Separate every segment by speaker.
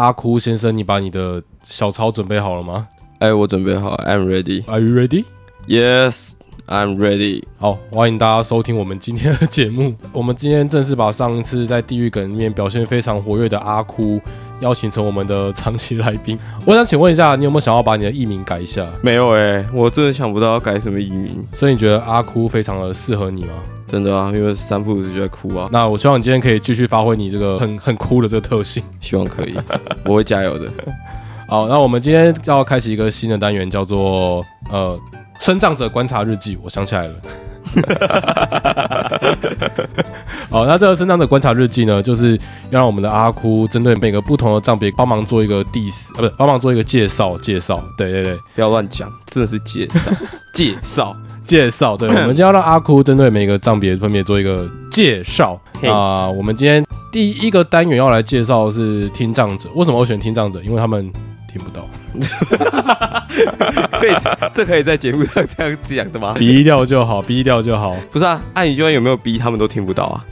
Speaker 1: 阿哭先生，你把你的小抄准备好了吗
Speaker 2: 哎，我准备好，I'm
Speaker 1: ready.？Are you
Speaker 2: ready？Yes, I'm ready.
Speaker 1: 好，欢迎大家收听我们今天的节目。我们今天正式把上一次在地狱梗里面表现非常活跃的阿哭邀请成我们的长期来宾。我想请问一下，你有没有想要把你的艺名改一下？
Speaker 2: 没有哎、我真的想不到要改什么艺名，
Speaker 1: 所以你觉得阿哭非常的适合你吗？
Speaker 2: 真的啊，因为三不五时就在哭啊，
Speaker 1: 那我希望你今天可以继续发挥你这个很 很哭的这个特性。
Speaker 2: 希望可以，我会加油的。
Speaker 1: 好，那我们今天要开启一个新的单元，叫做呃生长者观察日记。我想起来了。好，那这个生长的观察日记呢，就是要让我们的阿哭针对每个不同的障别帮忙做一个 diss，呃，不是帮忙做一个介绍，介绍。对对对，
Speaker 2: 不要乱讲，真的是介绍，介绍。
Speaker 1: 介绍。对，我们今天要让阿哭针对每个障别分别做一个介绍。
Speaker 2: 嘿
Speaker 1: 啊、我们今天第一个单元要来介绍的是听障者。为什么我选听障者？因为他们听不到。
Speaker 2: 可以，这可以在节目上这样讲的吗？
Speaker 1: 逼掉就好，逼掉就好。
Speaker 2: 不是啊，按你就算有没有逼，他们都听不到啊。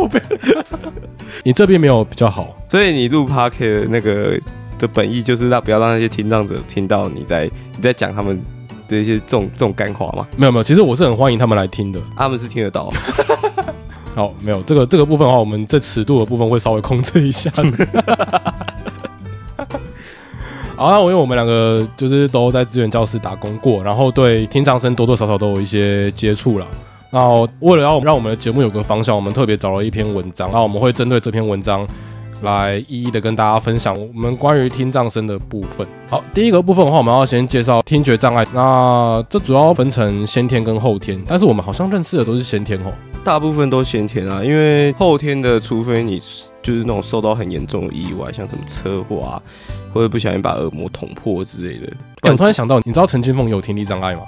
Speaker 1: 你这边没有比较好，
Speaker 2: 所以你录 p o d c a s t 的那个的本意就是让不要让那些听障者听到你在你在讲他们的一些这种这种干话嘛，
Speaker 1: 没有没有，其实我是很欢迎他们来听的。
Speaker 2: 他们是听得到。
Speaker 1: 好，没有这个这个部分的话，我们这尺度的部分会稍微控制一下的。好，那我因为我们两个就是都在资源教室打工过，然后对听障生多多少少都有一些接触了。然后为了要让我们的节目有个方向，我们特别找了一篇文章，然后我们会针对这篇文章来一一的跟大家分享我们关于听障生的部分。好，第一个部分的话，我们要先介绍听觉障碍。那这主要分成先天跟后天，但是我们好像认识的都是先天哦。
Speaker 2: 大部分都先天啊，因为后天的，除非你就是那种受到很严重的意外，像什么车祸啊，或者不小心把耳膜捅破之类的。
Speaker 1: 欸我突然想到，你知道陈金凤有听力障碍吗？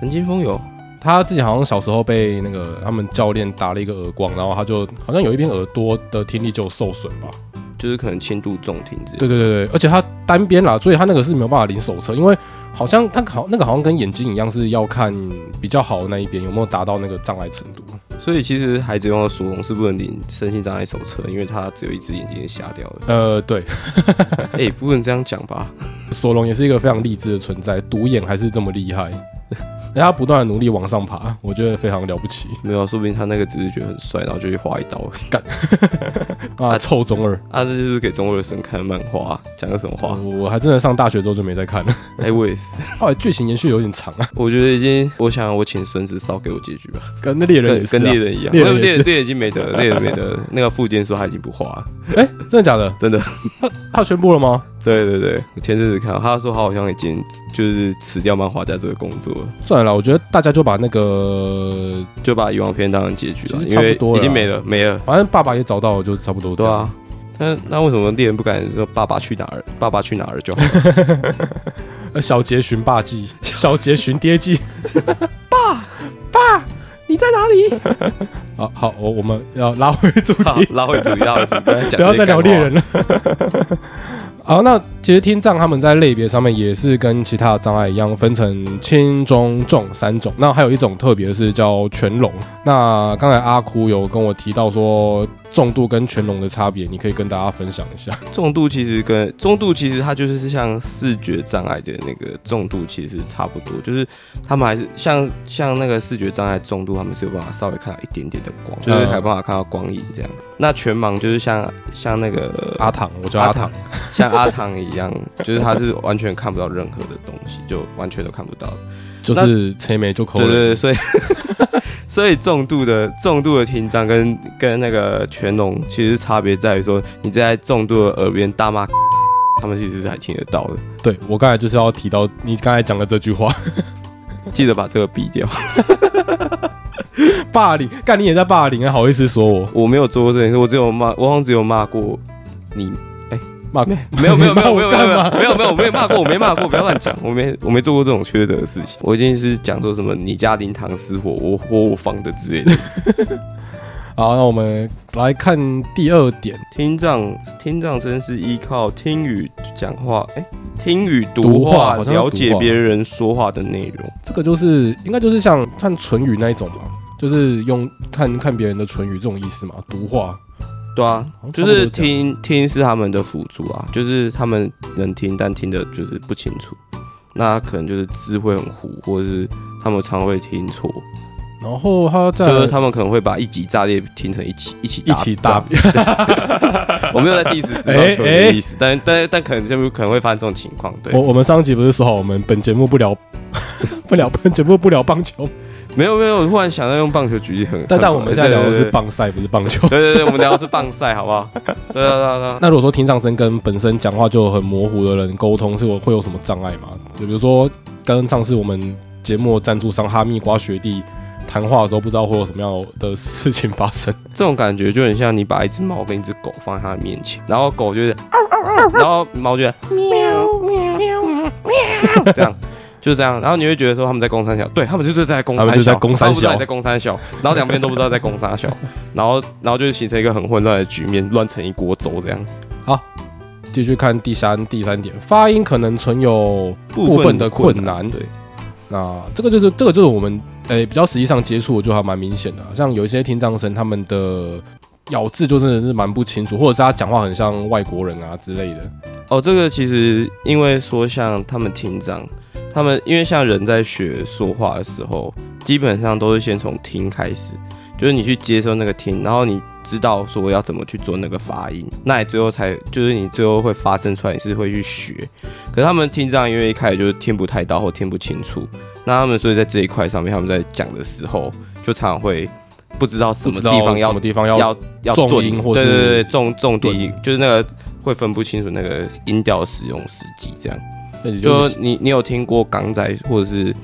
Speaker 2: 陈金峰有，
Speaker 1: 他自己好像小时候被那个他们教练打了一个耳光，然后他就好像有一边耳朵的听力就受损吧。
Speaker 2: 就是可能轻度重听之类的。
Speaker 1: 对对对对，而且他单边啦，所以他那个是没有办法领手册，因为好像他好那个好像跟眼睛一样是要看比较好的那一边有没有达到那个障碍程度。
Speaker 2: 所以其实孩子用的索隆是不能领身心障碍手册，因为他只有一只眼睛是瞎掉了。
Speaker 1: 呃，对，
Speaker 2: 哎、不能这样讲吧？
Speaker 1: 索隆也是一个非常励志的存在，独眼还是这么厉害，他不断的努力往上爬，我觉得非常了不起
Speaker 2: 没有，说不定他那个只是觉得很帅，然后就去划一刀干。
Speaker 1: 啊！臭中二，
Speaker 2: 啊，这就是给中二生看的漫画，讲个什么话？
Speaker 1: 我我还真的上大学之后就没再看了，
Speaker 2: 哎、我也是。
Speaker 1: 后来剧情延续有点长啊，
Speaker 2: 我觉得已经，我想我请孙子烧给我结局吧，
Speaker 1: 跟那猎人也
Speaker 2: 跟
Speaker 1: 是、啊，
Speaker 2: 跟猎人一样。
Speaker 1: 猎人
Speaker 2: 猎人猎人已经没得了，猎人没得了。那个附件说他已经不画了，
Speaker 1: 哎、真的假的？
Speaker 2: 真的。
Speaker 1: 他宣布了吗？
Speaker 2: 对对对，我前阵子看到他说他好像已经就是辞掉漫画家这个工作了，
Speaker 1: 算了，我觉得大家就把那个，
Speaker 2: 就把遗忘片当成结局了，因为已经没了没了。
Speaker 1: 反正爸爸也找到了，就差不多。
Speaker 2: 对啊，那那为什么猎人不敢说爸爸去哪儿？爸爸去哪儿就好？
Speaker 1: 呃，小杰寻爸记，小杰寻爹记。
Speaker 2: 你在哪里？
Speaker 1: 好 好，我我们要拉回主题，
Speaker 2: 拉回主题，拉回主题，不要再
Speaker 1: 聊猎人
Speaker 2: 了。
Speaker 1: 好，那其实听障他们在类别上面也是跟其他的障碍一样，分成轻、中、重三种。那还有一种特别是叫全聋。那刚才阿哭有跟我提到说重度跟全聋的差别，你可以跟大家分享一下。
Speaker 2: 重度其实跟中度其实它就是像视觉障碍的那个重度其实差不多，就是他们还是像像那个视觉障碍重度，他们是有办法稍微看到一点点的光，就是还有办法看到光影这样。那全盲就是像像那个
Speaker 1: 阿唐，我叫阿唐。
Speaker 2: 像阿唐一样，就是他是完全看不到任何的东西，就完全都看不到。
Speaker 1: 就是车眉就抠
Speaker 2: 对
Speaker 1: 了。
Speaker 2: 对对，所以所以重度的重度的听障跟跟那个全聋其实差别在于说，你在重度的耳边大骂，他们其实是还听得到的。
Speaker 1: 对我刚才就是要提到你刚才讲的这句话，
Speaker 2: 记得把这个毙掉。
Speaker 1: 霸凌，干你也在霸凌，还好意思说我
Speaker 2: 我没有做过这件事，我只有骂，我好像只有骂过你。
Speaker 1: 骂
Speaker 2: 没有没有没有没有没有没有？没有没有，我没有骂过，我没骂过，不要乱讲，我没我没做过这种缺德的事情。我一定是讲说什么你家灵堂失火，我火我房的之类的。
Speaker 1: 好，那我们来看第二点，
Speaker 2: 听障听障生是依靠听语讲话，哎、听语
Speaker 1: 读
Speaker 2: 读话了解别人说话的内容。
Speaker 1: 这个就是应该就是像看唇语那一种吧，就是用看看别人的唇语这种意思嘛，读话。
Speaker 2: 对啊，就是听听是他们的辅助啊，就是他们能听，但听的就是不清楚。那可能就是字会很糊，或者是他们常会听错，
Speaker 1: 然后他在
Speaker 2: 就是他们可能会把一级炸裂听成一起一起
Speaker 1: 一起大
Speaker 2: 便。我没有在 diss 指导球的意思，但但但可能就可能会发生这种情况。对
Speaker 1: 我，我们上集不是说好我们本节目不聊 不聊 本节目不聊棒球，
Speaker 2: 没有没有，我忽然想到用棒球举例很，
Speaker 1: 但但我们现在聊的是棒赛，不是棒球。
Speaker 2: 对对对，我们聊的是棒赛，好不好？对啊对啊对啊。
Speaker 1: 那如果说听障生跟本身讲话就很模糊的人沟通，是有会有什么障碍吗？就比如说跟上次我们节目的赞助商哈密瓜学弟谈话的时候，不知道会有什么样的事情发生。
Speaker 2: 这种感觉就很像你把一只猫跟一只狗放在它的面前，然后狗就是，然后猫就这样，就是这样，然后你会觉得说他们在攻三小，对他们就是在攻三小，
Speaker 1: 他们就在攻三小
Speaker 2: 在攻三小，然后两边都不知道在攻三小，然后然后就形成一个很混乱的局面，乱成一锅粥这样。
Speaker 1: 好继续看第三第三点，发音可能存有部分的困难。
Speaker 2: 对，
Speaker 1: 那这个就是这个就是我们诶、比较实际上接触的就还蛮明显的啊，像有一些听障生他们的咬字就真的是蛮不清楚，或者是他讲话很像外国人啊之类的。
Speaker 2: 哦，这个其实因为说像他们听障，他们因为像人在学说话的时候，基本上都是先从听开始，就是你去接受那个听，然后你知道说要怎么去做那个发音，那你最后才就是你最后会发生出来，你是会去学。可是他们听障，因为一开始就是听不太到或听不清楚，那他们所以在这一块上面，他们在讲的时候就常常会不知道什么地方要
Speaker 1: 什么地方要
Speaker 2: 要要
Speaker 1: 重
Speaker 2: 顿
Speaker 1: 音或是
Speaker 2: 对对对重重低
Speaker 1: 音，
Speaker 2: 就是那个会分不清楚那个音调使用时机，这样。就
Speaker 1: 就是
Speaker 2: 你你有听过港仔或者是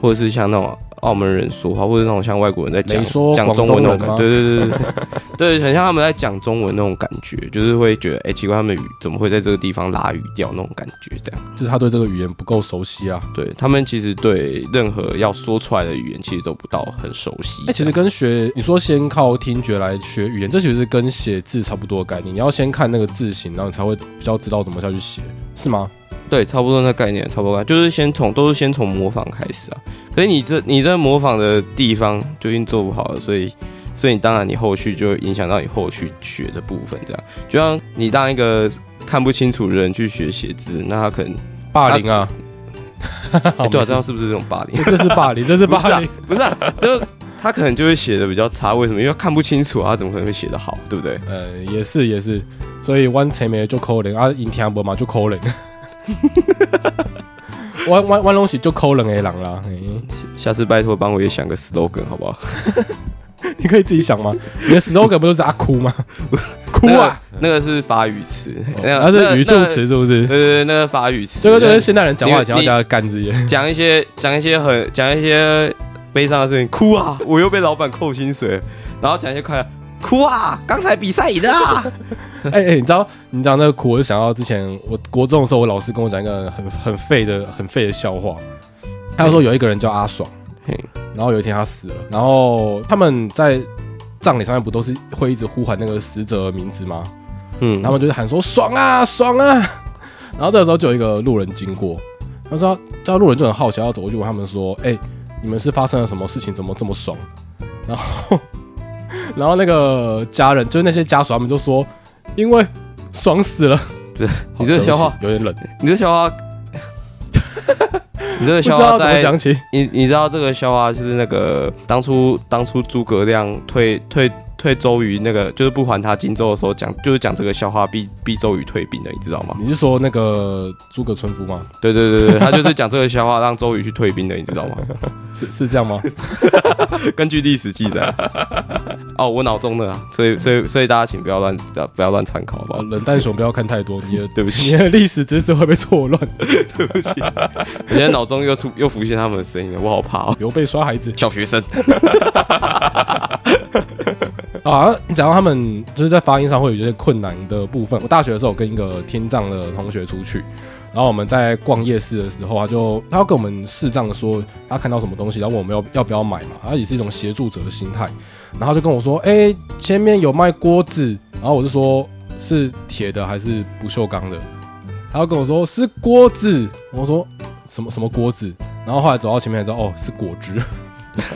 Speaker 2: 或者是像那种澳门人说话，或者那种像外国人在讲
Speaker 1: 说
Speaker 2: 讲中文那种感
Speaker 1: 广
Speaker 2: 觉，对对对对对，很像他们在讲中文那种感觉，就是会觉得哎、奇怪，他们语怎么会在这个地方拉语调那种感觉，这样。
Speaker 1: 就是他对这个语言不够熟悉啊。
Speaker 2: 对他们其实对任何要说出来的语言其实都不到很熟悉。
Speaker 1: 哎、其实跟学你说先靠听觉来学语言，这其实是跟写字差不多的概念。你要先看那个字形，然后你才会比较知道怎么下去写，是吗？
Speaker 2: 对，差不多那概念，差不多概念就是先从都是先从模仿开始啊。可是你这你这模仿的地方就已经做不好了，所以所以你当然你后续就会影响到你后续学的部分。这样，就像你当一个看不清楚的人去学写字，那他可能、
Speaker 1: 霸凌啊！
Speaker 2: 对啊，这样是不是这种霸凌？
Speaker 1: 这是霸凌，这是霸凌。
Speaker 2: 不是啊，就他可能就会写的比较差。为什么？因为看不清楚啊，他怎么可能会写的好？对不对？
Speaker 1: 呃，也是也是，所以弯前面就扣人啊，赢听不嘛就扣人。弯弯弯东西就抠人 A 狼啦、嘿
Speaker 2: 下次拜托帮我也想个 slogan 好不好？
Speaker 1: 你可以自己想吗？你的 slogan 不就是啊哭吗？哭啊！
Speaker 2: 那个是法语词，那
Speaker 1: 是语助。词是不是
Speaker 2: 对？对对，那个法语词。
Speaker 1: 这个就是现代人讲话
Speaker 2: 你
Speaker 1: 前要干字眼。
Speaker 2: 讲一些讲一些很讲一些悲伤的事情，哭啊！我又被老板扣薪水，然后讲一些快乐，哭啊！刚才比赛赢了啊！
Speaker 1: 哎哎，你知道你讲那个苦，我就想到之前我国中的时候，我老师跟我讲一个很很废的很废的笑话。他说有一个人叫阿爽，
Speaker 2: 嘿
Speaker 1: 然后有一天他死了，然后他们在葬礼上面不都是会一直呼喊那个死者的名字吗？
Speaker 2: 嗯，
Speaker 1: 他们就是喊说爽啊爽啊，然后这个时候就有一个路人经过，他说这路人就很好奇，要走过去问他们说，哎、你们是发生了什么事情，怎么这么爽？然后然后那个家人就是那些家属，他们就说，因为爽死了。
Speaker 2: 对你这个笑话
Speaker 1: 有点冷，
Speaker 2: 你这笑话，你这个笑话
Speaker 1: 道怎么
Speaker 2: 在
Speaker 1: 讲起。
Speaker 2: 你你知道这个笑话就是那个当初当初诸葛亮退退退周瑜那个就是不还他荆州的时候讲，就是讲这个笑话逼逼周瑜退兵的，你知道吗？
Speaker 1: 你是说那个诸葛村夫吗？
Speaker 2: 对对对对，他就是讲这个笑话让周瑜去退兵的，你知道吗？
Speaker 1: 是是这样吗？
Speaker 2: 根据历史记载。哦，我脑中的啊，所以所以所以大家请不要乱不要乱参考，好不好？
Speaker 1: 啊冷淡熊不要看太多，你的
Speaker 2: 对不起
Speaker 1: 你的历史知识会被错乱。
Speaker 2: 我现在脑中又出又浮现他们的声音了，我好怕哦。
Speaker 1: 刘备刷孩子
Speaker 2: 小学生，
Speaker 1: 啊，你讲到他们就是在发音上会有一些困难的部分。我大学的时候跟一个听障的同学出去，然后我们在逛夜市的时候，他就他要跟我们视障说他看到什么东西，然后我们要要不要买嘛，他也是一种协助者的心态。然后就跟我说：“哎、前面有卖锅子。”然后我就说：“是铁的还是不锈钢的？”他要跟我说：“是锅子。”我说：“什么什么锅子？”然后后来走到前面才知道，哦，是果汁。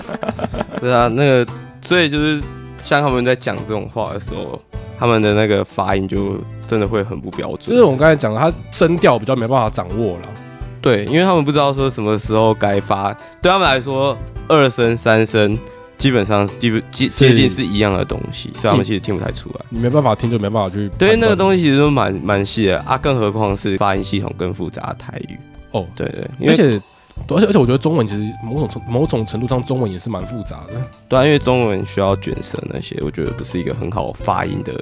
Speaker 2: 对啊，那个所以就是像他们在讲这种话的时候，他他们的那个发音就真的会很不标准。
Speaker 1: 就是我们刚才讲的，他声调比较没办法掌握了。
Speaker 2: 对，因为他们不知道说什么时候该发，对他们来说，二声、三声基本上基本接接近是一样的东西，所以他们其实听不太出来。
Speaker 1: 你没办法听，就没办法去。
Speaker 2: 对，那个东西其实都蛮蛮细的啊，更何况是发音系统更复杂的台语。
Speaker 1: 哦，
Speaker 2: 对对，
Speaker 1: 而且而且而且，我觉得中文其实某种程某种程度上，中文也是蛮复杂的。
Speaker 2: 对啊，因为中文需要卷舌那些，我觉得不是一个很好发音的。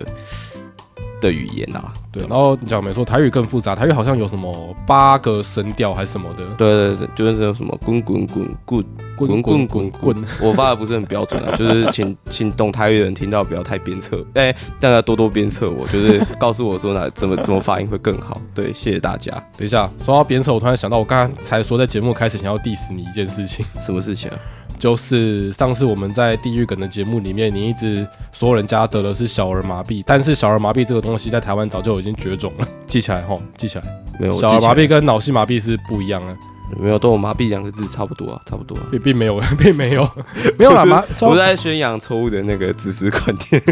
Speaker 2: 的语言啊，
Speaker 1: 对，然后你讲没错，台语更复杂，台语好像有什么八个声调还是什么的，
Speaker 2: 对对对，就是这种什么滚滚滚滚滚滚滚滚，我发的不是很标准啊，就是请请懂台语的人听到不要太鞭策，哎，大家多多鞭策我，就是告诉我说哪怎么怎么发音会更好，对，谢谢大家。
Speaker 1: 等一下说到鞭策，我突然想到，我刚刚才说在节目开始想要 diss 你一件事情，
Speaker 2: 什么事情啊？
Speaker 1: 就是上次我们在地狱梗的节目里面，你一直说人家得的是小儿麻痹，但是小儿麻痹这个东西在台湾早就已经绝种了，记起来哈，记起来。
Speaker 2: 没有，
Speaker 1: 小儿麻痹跟脑性麻痹是不一样的。
Speaker 2: 没有，都有麻痹两个字差不多啊，差不多。
Speaker 1: 并并没有，并没有，没有啦。麻，
Speaker 2: 我在宣扬错误的那个知识观念。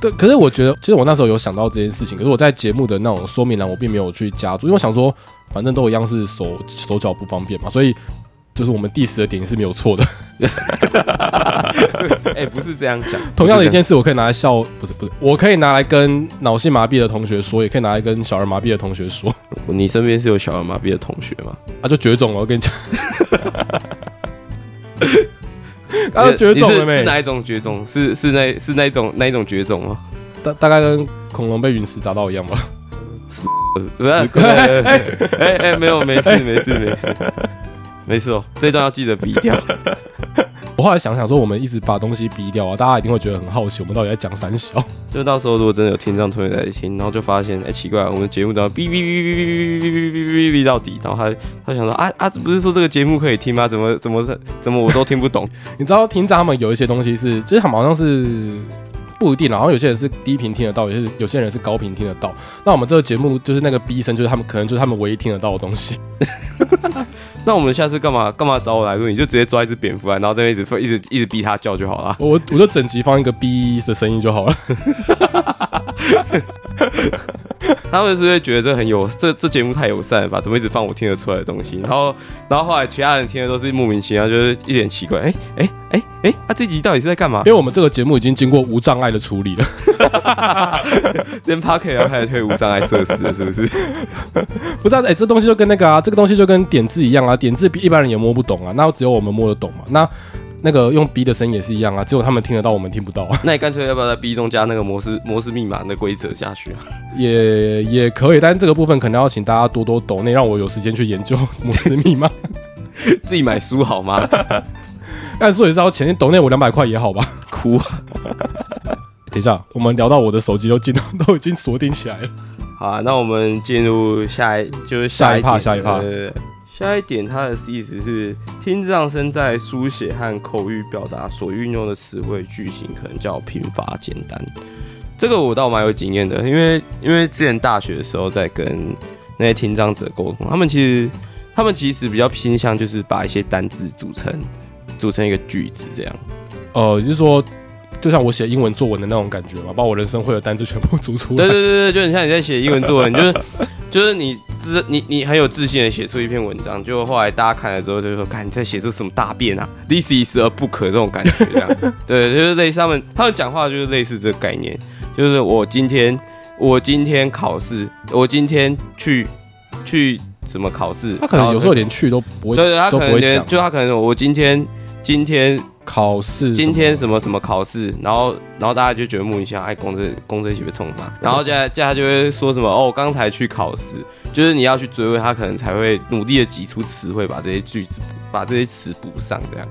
Speaker 1: 对，可是我觉得，其实我那时候有想到这件事情，可是我在节目的那种说明栏，我并没有去加注，因为我想说，反正都一样是手手脚不方便嘛，所以。就是我们第十的点是没有错的，
Speaker 2: 哎，不是这样讲。
Speaker 1: 同样的一件事，我可以拿来笑，不是不是，我可以拿来跟脑性麻痹的同学说，也可以拿来跟小儿麻痹的同学说。
Speaker 2: 你身边是有小儿麻痹的同学吗？
Speaker 1: 啊，就绝种了，我跟你讲。啊，绝种了没？
Speaker 2: 是哪一种绝种？是是那是那种那一种绝种吗？
Speaker 1: 大大概跟恐龙被陨石砸到一样吧？
Speaker 2: 死，不是？哎哎，没有，没事，没事，没事。没事哦，这段要记得逼掉。
Speaker 1: 我后来想想说，我们一直把东西逼掉啊，大家一定会觉得很好奇，我们到底在讲三小。
Speaker 2: 就到时候如果真的有听障同学在听，然后就发现，哎，奇怪，我们节目都要哔哔哔哔哔哔哔哔哔哔哔到底，然后他他想说，啊啊，不是说这个节目可以听吗？怎么怎么怎么我都听不懂？
Speaker 1: 你知道听障他们有一些东西是，就是他们好像是。不一定，然后有些人是低频听得到，有些有些人是高频听得到。那我们这个节目就是那个逼声，就是他们可能就是他们唯一听得到的东西。
Speaker 2: 那我们下次干嘛干嘛找我来录？你就直接抓一只蝙蝠来，然后这边一直一直一直逼它叫就好了。
Speaker 1: 我我就整集放一个逼的声音就好了。
Speaker 2: 他们是不是觉得这很有这这节目太友善了吧？怎么一直放我听得出来的东西？然后然后后来其他人听的都是莫名其妙，就是一点奇怪。哎哎哎哎，他这集到底是在干嘛？
Speaker 1: 因为我们这个节目已经经过无障碍的处理了。
Speaker 2: 连 Park 要开始推无障碍设施了，是不是？
Speaker 1: 不知道，哎，这东西就跟那个啊，这个东西就跟点字一样啊，点字比一般人也摸不懂啊，那只有我们摸得懂嘛。那那个用 B 的声音也是一样啊，只有他们听得到，我们听不到。
Speaker 2: 那你干脆要不要在 B 中加那个模式模式密码的规则下去啊？
Speaker 1: 也也可以，但是这个部分可能要请大家多多抖内，让我有时间去研究模式密码。
Speaker 2: 自己买书好吗？
Speaker 1: 但说也是要钱，抖内我两百块也好吧？
Speaker 2: 哭。
Speaker 1: 等一下，我们聊到我的手机都进都已经锁定起来了。
Speaker 2: 好啊，那我们进入下一就是
Speaker 1: 下一趴下一趴。
Speaker 2: 下一点，它的意思是听障生在书写和口语表达所运用的词汇句型可能较贫乏简单。这个我倒蛮有经验的，因为因为之前大学的时候在跟那些听障者沟通，他们其实他们其实比较偏向就是把一些单字组成组成一个句子这样。
Speaker 1: 呃，就是说，就像我写英文作文的那种感觉嘛，把我人生会的单字全部组出来。
Speaker 2: 对对对对，就很像你在写英文作文，就是 就是你。自你你很有自信的写出一篇文章，就后来大家看了之后就说：“看你在写出什么大便啊？This is a book 这种感觉，这样对，就是类似他们他们讲话就是类似这个概念，就是我今天我今天考试，我今天去去什么考试？
Speaker 1: 他可能有时候连去都不会，
Speaker 2: 对对，他
Speaker 1: 可
Speaker 2: 能连就他可能我今天今天。
Speaker 1: 考试，
Speaker 2: 今天什么什么考试，然后然后大家就觉得莫名其妙，哎，公这公这一起被冲上，然后接下来接下来就会说什么哦，刚才去考试，就是你要去追问他，可能才会努力的挤出词汇，把这些句子把这些词补上，这样。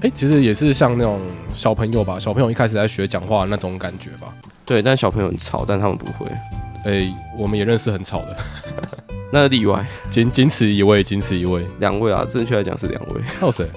Speaker 1: 哎，其实也是像那种小朋友吧，小朋友一开始在学讲话那种感觉吧。
Speaker 2: 对，但小朋友很吵，但他们不会。
Speaker 1: 哎，我们也认识很吵的，
Speaker 2: 那例外，
Speaker 1: 仅仅此一位，仅此一位，
Speaker 2: 两位啊，正确来讲是两位。
Speaker 1: 还有谁？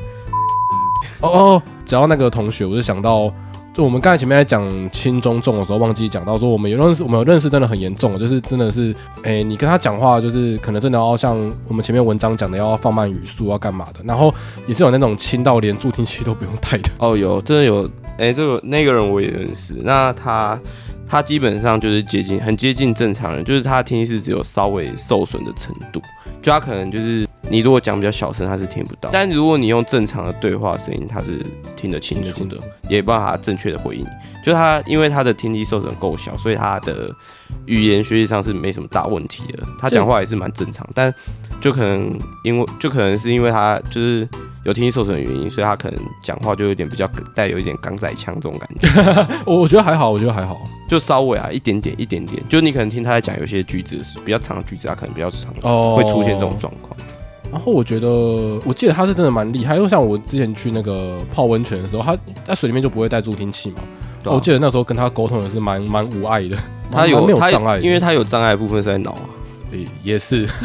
Speaker 1: 哦哦，讲到那个同学，我就想到，就我们刚才前面在讲轻中重的时候，忘记讲到说，我们有认识，我们有认识真的很严重，就是真的是，哎，你跟他讲话，就是可能真的要像我们前面文章讲的，要放慢语速，要干嘛的，然后也是有那种轻到连助听器都不用带的。
Speaker 2: 哦，有，真的有，哎，这个那个人我也认识，那他。他基本上就是接近很接近正常人，就是他听力是只有稍微受损的程度，就他可能就是你如果讲比较小声，他是听不到，但如果你用正常的对话声音，他是听得清楚的，也办法正确的回应。就他因为他的听力受损够小，所以他的语言学习上是没什么大问题的，他讲话也是蛮正常，但就可能因为就可能是因为他就是有听力受损的原因，所以他可能讲话就有点比较带有一点港仔腔这种感觉。
Speaker 1: 我我觉得还好，我觉得还好，
Speaker 2: 就稍微啊一点点一点点，就你可能听他在讲有些句子比较长的句子，他可能比较长哦会出现这种状况。
Speaker 1: 然后我觉得我记得他是真的蛮厉害，因为像我之前去那个泡温泉的时候，他在水里面就不会带助听器嘛。我记得那时候跟他沟通也是蛮蛮无碍的，
Speaker 2: 他有
Speaker 1: 没有障碍？
Speaker 2: 因为他有障碍部分是在脑啊，
Speaker 1: 也是。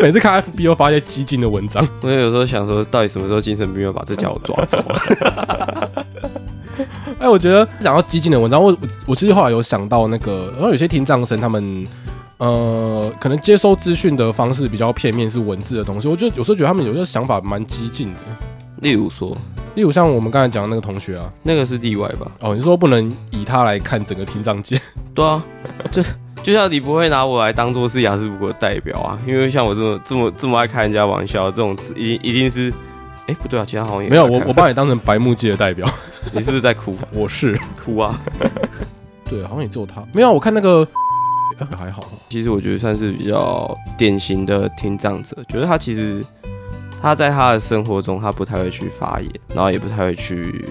Speaker 1: 每次看 FB 又发一些激进的文章，
Speaker 2: 我有时候想说，到底什么时候精神病要把这家伙抓走？
Speaker 1: 哎，我觉得讲到激进的文章，我我其实后来有想到那个，然后有些听障生他们呃，可能接收资讯的方式比较片面，是文字的东西。我觉得有时候觉得他们有些想法蛮激进的，
Speaker 2: 例如说。
Speaker 1: 例如像我们刚才讲的那个同学啊，
Speaker 2: 那个是例外吧？
Speaker 1: 哦，你说不能以他来看整个听障界？
Speaker 2: 对啊，就就像你不会拿我来当做是雅思不的代表啊，因为像我这么这么这么爱开人家玩笑，这种一一定是，哎，不对啊，其他好像也
Speaker 1: 没有，我我把你当成白木界的代表，
Speaker 2: 你是不是在哭？
Speaker 1: 我是
Speaker 2: 哭啊，
Speaker 1: 对，好像也只有他没有，我看那个还好，
Speaker 2: 其实我觉得算是比较典型的听障者，觉得他其实。他在他的生活中，他不太会去发言，然后也不太会去，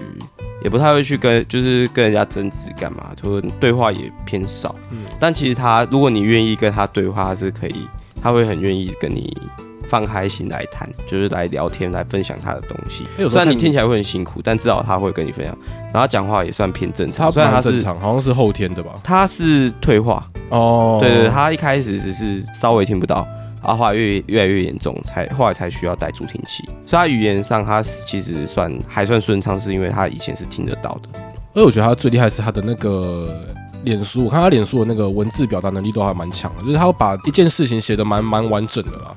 Speaker 2: 也不太会去跟，就是跟人家争执干嘛，就对话也偏少。嗯，但其实他，如果你愿意跟他对话，他是可以，他会很愿意跟你放开心来谈，就是来聊天，来分享他的东西。虽然你听起来会很辛苦，但至少他会跟你分享，然后讲话也算偏正常。
Speaker 1: 虽然他正常，好像是后天的吧？
Speaker 2: 他是退化哦，对对，他一开始只是稍微听不到。啊，后来越越来越严重，才后来才需要戴助听器。所以他语言上，他其实算还算顺畅，是因为他以前是听得到的。
Speaker 1: 而我觉得他最厉害是他的那个脸书，我看他脸书的那个文字表达能力都还蛮强的，就是他把一件事情写的蛮蛮完整的啦。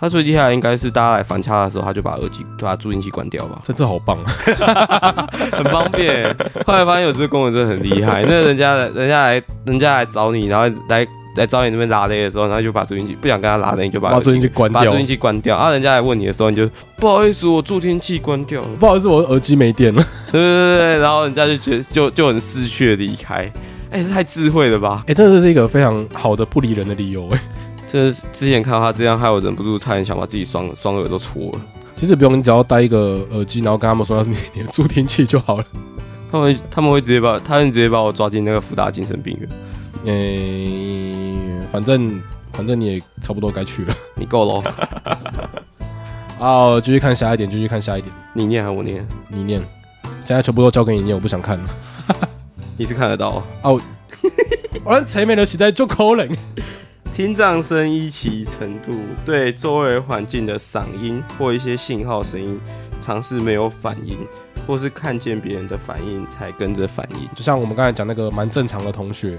Speaker 2: 他最厉害应该是大家来反掐的时候，他就把耳机把助听器关掉吧。
Speaker 1: 这这好棒啊，
Speaker 2: 很方便。后来发现有这个功能真的很厉害，那人家人家来人家来找你，然后来。在找你那边拉雷的时候，然后就把助听器不想跟他拉雷，你就把
Speaker 1: 助听器关掉。
Speaker 2: 把助听器关掉，啊，人家来问你的时候，你就不好意思，我助听器关掉了。
Speaker 1: 不好意思，我耳机没电了。
Speaker 2: 对对对然后人家就觉得就就很失去的离开。哎，太智慧了吧？
Speaker 1: 哎，真的是一个非常好的不理人的理由。哎，
Speaker 2: 这之前看到他这样，害我忍不住差点想把自己双双耳都戳了。
Speaker 1: 其实不用，你只要戴一个耳机，然后跟他们说你你的助听器就好了。
Speaker 2: 他们他们会直接把他们直接把我抓进那个福大精神病院。
Speaker 1: 诶，反正反正你也差不多该去了，
Speaker 2: 你够了。
Speaker 1: 哦，继续看下一点，继续看下一点。
Speaker 2: 你念还是我念？
Speaker 1: 你念。现在全部都交给你念，我不想看了。
Speaker 2: 你是看得到
Speaker 1: 哦。我前面的实在就可能。
Speaker 2: 听障声一起程度，对周围环境的嗓音或一些信号声音，尝试没有反应。或是看见别人的反应才跟着反应，
Speaker 1: 就像我们刚才讲那个蛮正常的同学，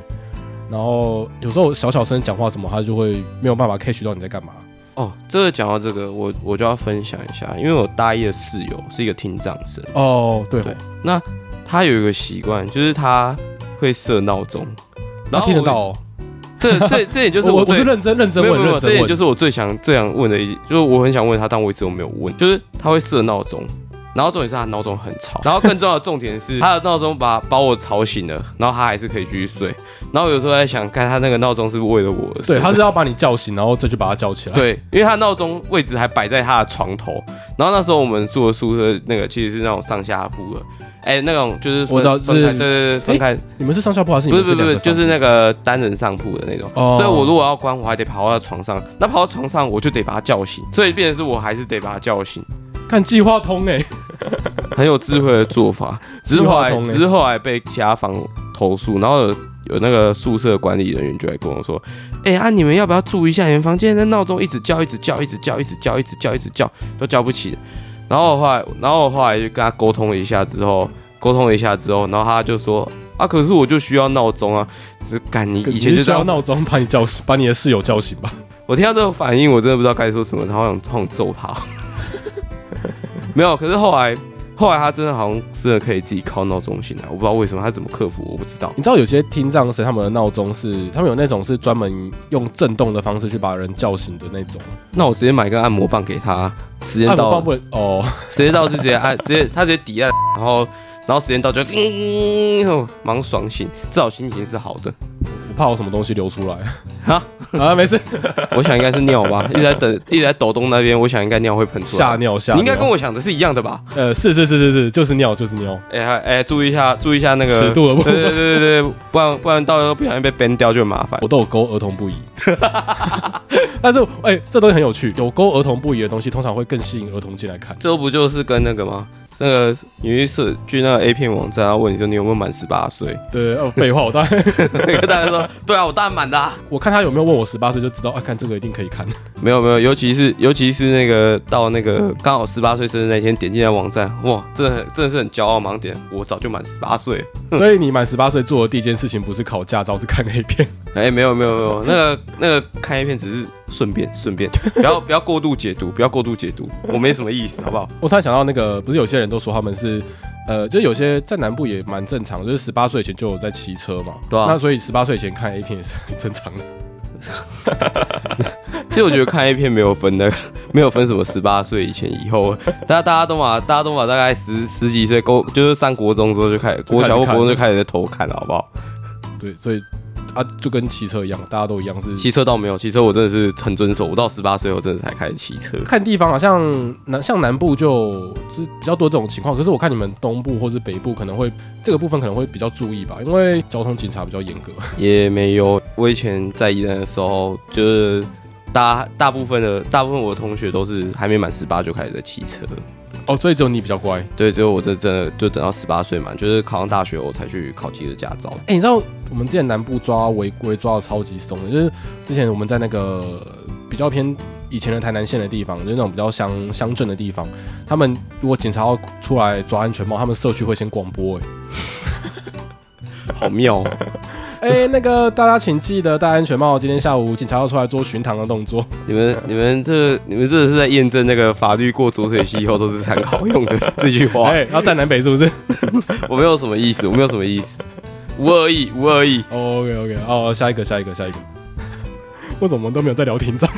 Speaker 1: 然后有时候小小声讲话什么，他就会没有办法 catch 到你在干嘛。
Speaker 2: 哦，这个讲到这个，我我就要分享一下，因为我大一的室友是一个听障生。
Speaker 1: 哦，对
Speaker 2: 对，那他有一个习惯，就是他会设闹钟，
Speaker 1: 然后听得到。
Speaker 2: 这这这也就是
Speaker 1: 我我是认真认真问，
Speaker 2: 这也就是我最想最想问的一，就是我很想问他，但我一直都没有问，就是他会设闹钟。然后重点是他闹钟很吵，然后更重要的重点是 他的闹钟把把我吵醒了，然后他还是可以继续睡。然后有时候在想，看他那个闹钟是不是为了我？
Speaker 1: 对，他是要把你叫醒，然后再去把他叫起来。
Speaker 2: 对，因为他闹钟位置还摆在他的床头。然后那时候我们住的宿舍那个其实是那种上下铺的，哎，那种就是
Speaker 1: 我知道，
Speaker 2: 分开，对对对，分开。
Speaker 1: 你们是上下铺还是？
Speaker 2: 不是不是不是，就是那个单人上铺的那种。所以我如果要关，我还得跑到床上。那跑到床上，我就得把他叫醒。所以变成是我还是得把他叫醒。
Speaker 1: 看计划通哎。
Speaker 2: 很有智慧的做法，只是后来，只是后来被其他房投诉，然后有有那个宿舍管理人员就来跟我说：“哎啊，你们要不要注意一下，你们房间的闹钟一直叫，一直叫，一直叫，一直叫，一直叫，一直叫，都叫不起。”然后后来，然后我后来就跟他沟通了一下之后，沟通了一下之后，然后他就说：“啊，可是我就需要闹钟啊，是赶你以前就
Speaker 1: 需要闹钟把你叫醒，把你的室友叫醒吧。”
Speaker 2: 我听到这个反应，我真的不知道该说什么，然后想想揍他。没有，可是后来。后来他真的好像真的可以自己靠闹钟醒来，我不知道为什么他怎么克服，我不知道。
Speaker 1: 你知道有些听障生他们的闹钟是，他们有那种是专门用震动的方式去把人叫醒的那种。
Speaker 2: 那我直接买一个按摩棒给他，时间到
Speaker 1: 按摩棒不能哦，
Speaker 2: 时间到就直接按，直接他直接抵按，然后然后时间到就叮，马上爽醒，至少心情是好的。
Speaker 1: 我怕有什么东西流出来。
Speaker 2: 啊
Speaker 1: 啊，没事，
Speaker 2: 我想应该是尿吧，一直在等，一直在抖动那边，我想应该尿会喷出来。
Speaker 1: 吓尿吓尿。
Speaker 2: 你应该跟我想的是一样的吧？
Speaker 1: 呃，是是是是是，就是尿就是尿。
Speaker 2: 哎还哎，注意一下，注意一下那个
Speaker 1: 尺度的部分
Speaker 2: 对对对对对，不然不然到时候不小心被 ban 掉就很麻烦。
Speaker 1: 我都有勾儿童不宜。但是哎、这东西很有趣，有勾儿童不宜的东西，通常会更吸引儿童进来看。
Speaker 2: 这不就是跟那个吗？那个你去社去那个 A 片网站，他问你说你有没有满十八岁？
Speaker 1: 对，哦，废话，我当然
Speaker 2: 那个大家说，对啊，我当然满的、啊。
Speaker 1: 我看他有没有问我十八岁就知道，啊，看这个一定可以看。
Speaker 2: 没有没有，尤其是尤其是那个到那个刚好十八岁生日那天点进来网站，哇，真的真的是很骄傲盲点，我早就满十八岁。
Speaker 1: 所以你满十八岁做的第一件事情不是考驾照，是看 A 片。
Speaker 2: 哎、没有没有没有，那个那个看 A 片只是顺便顺便，不要不要过度解读，不要过度解读，我没什么意思，好不好？
Speaker 1: 我突然想到那个，不是有些人都说他们是，呃，就有些在南部也蛮正常，就是十八岁以前就有在骑车嘛。
Speaker 2: 对啊
Speaker 1: 那所以十八岁以前看 A 片也是 很正常的。
Speaker 2: 其实我觉得看 A 片没有分的，没有分什么十八岁以前以后，大家大家都嘛，大家都嘛大概十十几岁，高就是上国中之后就开始，国小或国中就开始在偷看了，好不好？
Speaker 1: 对，所以啊，就跟骑车一样，大家都一样是
Speaker 2: 骑车倒没有，骑车我真的是很遵守，我到十八岁我真的才开始骑车。
Speaker 1: 看地方啊，像南像南部就是比较多这种情况，可是我看你们东部或是北部可能会这个部分可能会比较注意吧，因为交通警察比较严格。
Speaker 2: 也没有，我以前在宜兰的时候，就是大大部分的大部分我的同学都是还没满十八就开始在骑车。
Speaker 1: 哦，所以只有你比较乖。
Speaker 2: 对，只有我这真的就等到十八岁嘛，就是考上大学我才去考机的驾照。
Speaker 1: 哎、你知道我们之前南部抓违规抓的超级松的，就是之前我们在那个比较偏以前的台南县的地方，就是那种比较乡乡镇的地方，他们如果警察要出来抓安全帽，他们社区会先广播、哎。
Speaker 2: 好妙哦，
Speaker 1: 哎、那个大家请记得戴安全帽。今天下午警察要出来做巡堂的动作。
Speaker 2: 你们你们这你们这是在验证那个法律过浊水溪以后都是参考用的这句话。
Speaker 1: 哎、要站南北是不是
Speaker 2: 我没有什么意思，我没有什么意思，无恶意，无恶意。
Speaker 1: ？OK OK，哦，下一个，下一个，下一个。为什么都没有在聊听障？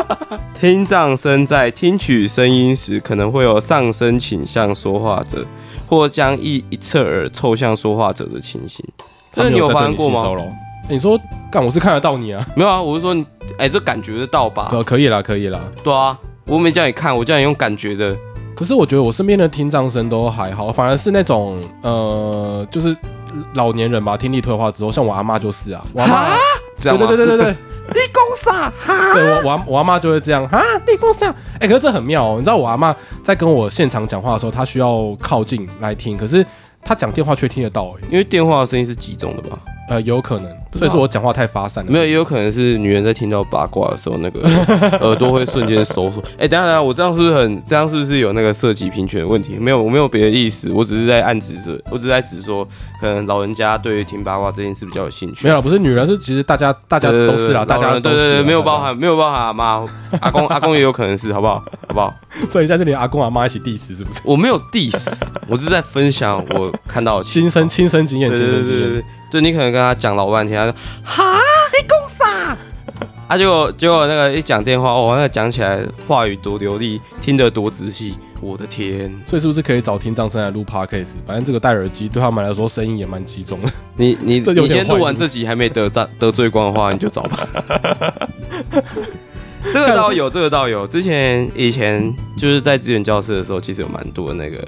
Speaker 2: 听障生在听取声音时，可能会有上升倾向说话者，或将一一侧耳凑向说话者的情形。这个你有发生过吗？
Speaker 1: 欸你说干，我是看得到你啊，
Speaker 2: 没有啊，我是说你，哎、这感觉得到吧？
Speaker 1: 可可以啦，可以啦。
Speaker 2: 对啊，我没叫你看，我叫你用感觉的。
Speaker 1: 可是我觉得我身边的听障生都还好，反而是那种呃，就是老年人吧，听力退化之后，像我阿妈就是啊，我阿妈，
Speaker 2: 这样吗？
Speaker 1: 对对对对对对，
Speaker 2: 你讲啥？哈？
Speaker 1: 对我我阿我阿妈就会这样啊，立功这样，哎、可是这很妙哦，你知道我阿妈在跟我现场讲话的时候，她需要靠近来听，可是他讲电话却听得到、哎，
Speaker 2: 因为电话的声音是集中的吧？
Speaker 1: 呃，有可能，所以说我讲话太发散了，
Speaker 2: 没有，也有可能是女人在听到八卦的时候，那个 耳朵会瞬间收缩。哎、等下等下，我这样是不是很这样是不是有那个涉及平权的问题？没有，我没有别的意思，我只是在暗指说，我只是在指说，可能老人家对于听八卦这件事比较有兴趣。
Speaker 1: 没有啦，不是女人，是其实大家大家都是啦，大家都是
Speaker 2: 对对对，没有包，含没有包含阿妈、阿公、阿公也有可能是，好不好？好不好？
Speaker 1: 所以你在这里阿公阿妈一起 diss 是不是？
Speaker 2: 我没有 diss，我是在分享我看到
Speaker 1: 亲身亲身经验，
Speaker 2: 对
Speaker 1: 亲身经验
Speaker 2: 对对对对，对你可能跟他讲老半天，他说哈，你讲啥？啊，结果结果那个一讲电话，哦，那个讲起来话语多流利，听得多仔细，我的天！
Speaker 1: 所以是不是可以找听障生来录 podcast？反正这个戴耳机对他们来说声音也蛮集中的。
Speaker 2: 你你你先录完这集还没得罪 得罪光的话，你就找吧。这个倒有，这个倒有。之前以前就是在资源教室的时候，其实有蛮多那个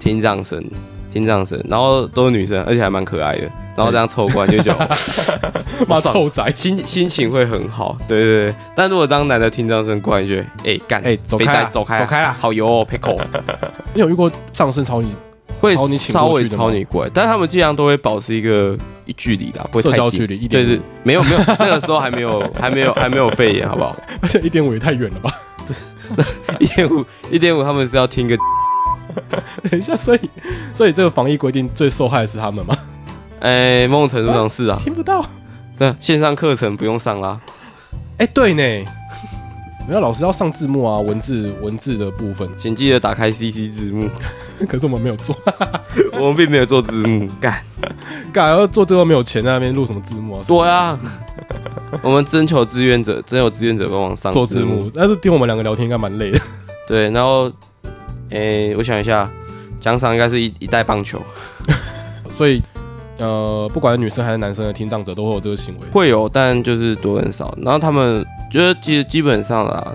Speaker 2: 听障生，听障生，然后都是女生，而且还蛮可爱的。然后这样凑过来就觉得
Speaker 1: 妈
Speaker 2: 爽
Speaker 1: 臭仔，
Speaker 2: 心心情会很好，对对对。但如果当男的听障生过来，你就会哎干
Speaker 1: 哎走
Speaker 2: 肥
Speaker 1: 开
Speaker 2: 走开啊
Speaker 1: 走开啦
Speaker 2: 好油哦 pickle
Speaker 1: 你有遇过上身朝你
Speaker 2: 会
Speaker 1: 朝你请
Speaker 2: 稍微
Speaker 1: 过去的吗
Speaker 2: 朝你过来，但是他们尽量都会保持一个一距离啦，不会
Speaker 1: 社
Speaker 2: 太近
Speaker 1: 交距离一
Speaker 2: 对对
Speaker 1: 点五，，
Speaker 2: 没有没有，那个时候还没有还没有还没有肺炎，好不好？
Speaker 1: 而且一点五也太远了吧？
Speaker 2: 一点五一点五，他们是要听个
Speaker 1: 等一下，所以所以这个防疫规定最受害的是他们吗？
Speaker 2: 哎，某种程度上是啊，
Speaker 1: 听不到。
Speaker 2: 那线上课程不用上啦。
Speaker 1: 哎、对呢，没有老师要上字幕啊，文字文字的部分，
Speaker 2: 请记得打开 CC 字幕，
Speaker 1: 可是我们没有做，
Speaker 2: 我们并没有做字幕，干，
Speaker 1: 干要做这个没有钱在那边录什么字幕啊？
Speaker 2: 对啊，我们征求志愿者，征求志愿者帮忙上
Speaker 1: 做字幕，但是听我们两个聊天应该蛮累的。
Speaker 2: 对，然后，诶、我想一下，奖赏应该是一一袋棒球，
Speaker 1: 所以呃，不管是女生还是男生的听障者都会有这个行为。
Speaker 2: 会有，但就是多跟少。然后他们觉得其实基本上啦，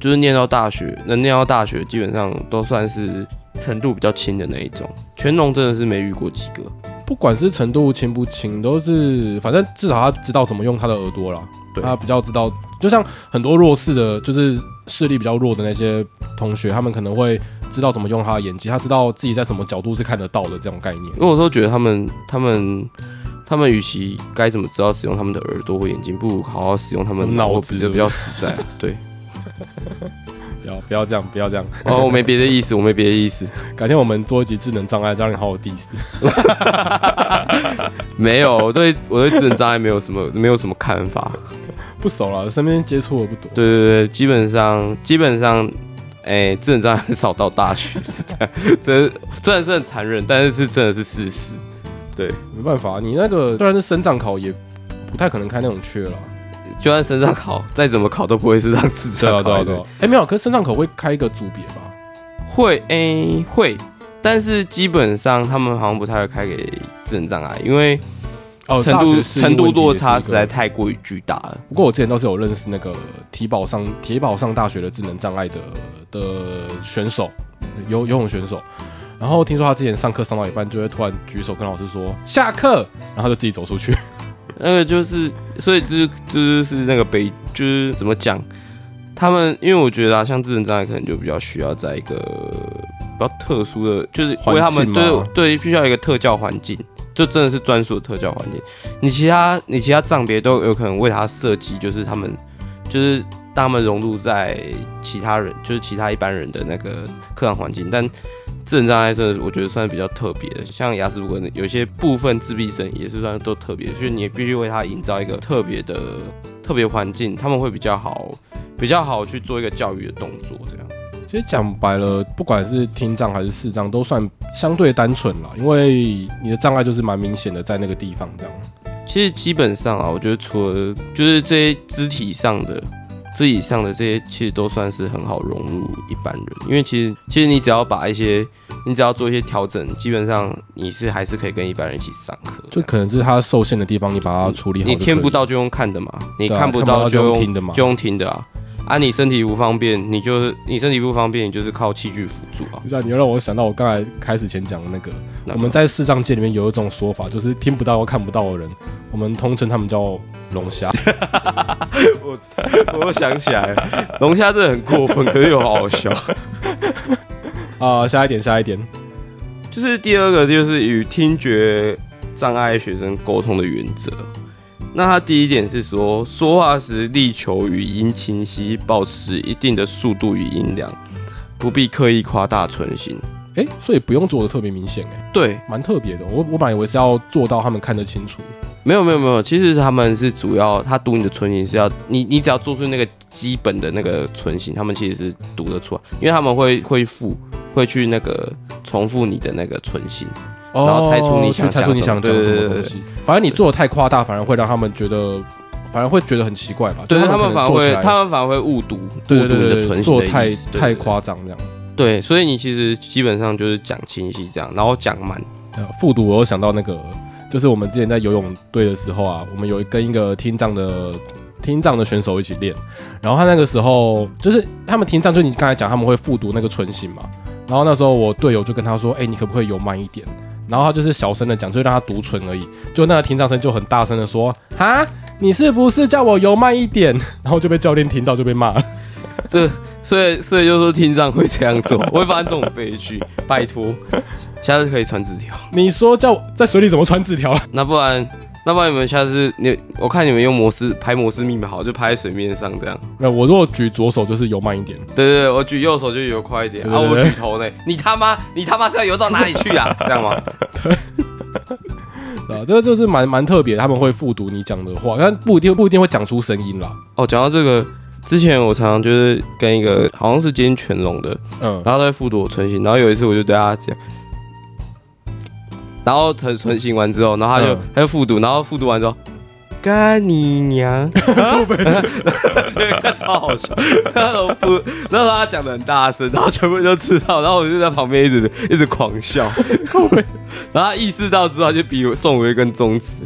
Speaker 2: 就是念到大学，能念到大学，基本上都算是程度比较轻的那一种。全农真的是没遇过几个。
Speaker 1: 不管是程度轻不轻，都是反正至少他知道怎么用他的耳朵啦。
Speaker 2: 对
Speaker 1: 他比较知道，就像很多弱势的，就是视力比较弱的那些同学，他们可能会知道怎么用他的眼睛，他知道自己在什么角度是看得到的这种概念。
Speaker 2: 因为我都觉得他们，他们，他们与其该怎么知道使用他们的耳朵或眼睛，不如好好使用他们的
Speaker 1: 脑子
Speaker 2: 比较比较实在。对，
Speaker 1: 不要不要这样，不要这样。
Speaker 2: 哦，我没别的意思，我没别的意思，
Speaker 1: 改天我们做一集智能障碍，这样你好好 diss。
Speaker 2: 没有，我对我对智能障碍没有什么没有什么看法。
Speaker 1: 不熟了，身边接触的不多。
Speaker 2: 对对对，基本上基本上，哎、智能障碍很少到大学，是 这，这真的是很残忍，但是是真的是事实。对，
Speaker 1: 没办法，你那个虽然是升障考，也不太可能开那种缺了。
Speaker 2: 就算身上考，再怎么考都不会是让智
Speaker 1: 对啊，对啊，对啊。哎，没有，可是升障口会开一个组别吧？
Speaker 2: 会，哎、会，但是基本上他们好像不太会开给智能障碍，因为
Speaker 1: 哦，
Speaker 2: 程度程度落差实在太过于巨大了。
Speaker 1: 不过我之前倒是有认识那个体保上体保上大学的智能障碍的的选手，游游泳选手。然后听说他之前上课上到一半，就会突然举手跟老师说下课，然后他就自己走出去。
Speaker 2: 那个就是，所以就是就是是那个悲，就是怎么讲？他们因为我觉得啊，像智能障碍可能就比较需要在一个比较特殊的，就是为他们对对，必须要一个特教环境，就真的是专属的特教环境。你其他你其他障别都有可能为他设计，就是他们就是让他们融入在其他人，就是其他一般人的那个课堂环境，但。智能障碍是，我觉得算是比较特别的。像雅思伯格有些部分自闭生也是算都特别的，就是你也必须为他营造一个特别的特别环境，他们会比较好，比较好去做一个教育的动作。这样，
Speaker 1: 其实讲白了，不管是听障还是视障，都算相对单纯了，因为你的障碍就是蛮明显的在那个地方这样。
Speaker 2: 其实基本上啊，我觉得除了就是这些肢体上的。肢体上的这些其实都算是很好融入一般人，因为其实其实你只要把一些你只要做一些调整，基本上你是还是可以跟一般人一起上课。
Speaker 1: 就可能是他受限的地方，你把它处理好就
Speaker 2: 你。听不到就用看的嘛，你看不
Speaker 1: 到就
Speaker 2: 用
Speaker 1: 用听的嘛
Speaker 2: 就用听的啊。啊，你身体不方便，你就是你身体不方便，你就是靠器具辅助啊。
Speaker 1: 你知道，你又让我想到我刚才开始前讲的那个，
Speaker 2: 那
Speaker 1: 我们在视障界里面有一种说法，就是听不到或看不到的人，我们通称他们叫龙虾。
Speaker 2: 我我又想起来了，龙虾真的很过分，可是又好好笑。
Speaker 1: 啊、下一点，下一点，
Speaker 2: 就是第二个，就是与听觉障碍学生沟通的原则。那他第一点是说，说话时力求语音清晰，保持一定的速度与音量，不必刻意夸大存心。
Speaker 1: 哎、所以不用做的特别明显，哎，
Speaker 2: 对，
Speaker 1: 蛮特别的。我我本来以为是要做到他们看得清楚，
Speaker 2: 没有没有没有，其实他们是主要，他读你的唇形是要你你只要做出那个基本的那个唇形，他们其实是读得出来，因为他们会会复会去那个重复你的那个唇形，然后猜出你
Speaker 1: 哦
Speaker 2: 想
Speaker 1: 去猜出你想讲
Speaker 2: 讲什么
Speaker 1: 东西。反正你做的太夸大，反而会让他们觉得，反而会觉得很奇怪吧？
Speaker 2: 对他们反而会他们反而会误读误
Speaker 1: 对
Speaker 2: 读你的
Speaker 1: 对对对对，
Speaker 2: 唇形的
Speaker 1: 做得太太夸张这样。
Speaker 2: 对，所以你其实基本上就是讲清晰这样，然后讲慢，
Speaker 1: 呃复读，我又想到那个，就是我们之前在游泳队的时候啊，我们有跟一个听障的听障的选手一起练，然后他那个时候就是他们听障，就你刚才讲他们会复读那个唇形嘛，然后那时候我队友就跟他说，哎、你可不可以游慢一点？然后他就是小声的讲，就让他读唇而已，就那个听障生就很大声的说，哈，你是不是叫我游慢一点？然后就被教练听到就被骂了。
Speaker 2: 这所以所以就说听障会这样做，会发生这种悲剧，拜托，下次可以传纸条。
Speaker 1: 你说叫我在水里怎么传纸条？
Speaker 2: 那不然，那不然你们下次你我看你们用摩斯拍摩斯密码好，就拍在水面上这样。
Speaker 1: 那我如果举左手就是游慢一点，
Speaker 2: 对对对，我举右手就游快一点啊，我举头呢，你他妈你他妈是要游到哪里去啊？这样吗？
Speaker 1: 对啊，这个就是蛮蛮特别，他们会复读你讲的话，但不一定不一定会讲出声音啦。
Speaker 2: 哦，讲到这个，之前我常常就是跟一个好像是接近全龙的，
Speaker 1: 嗯，
Speaker 2: 然后他在复读我存心，然后有一次我就对他讲，然后唇唇形完之后，然后他就、
Speaker 1: 嗯
Speaker 2: 他就复读，然后复读完之后。干你娘！这个超好笑。然后复，然后他讲的很大声，然后全部人都知道，然后我就在旁边一直一直狂笑。然后他意识到之后，他就比我送我一根中指，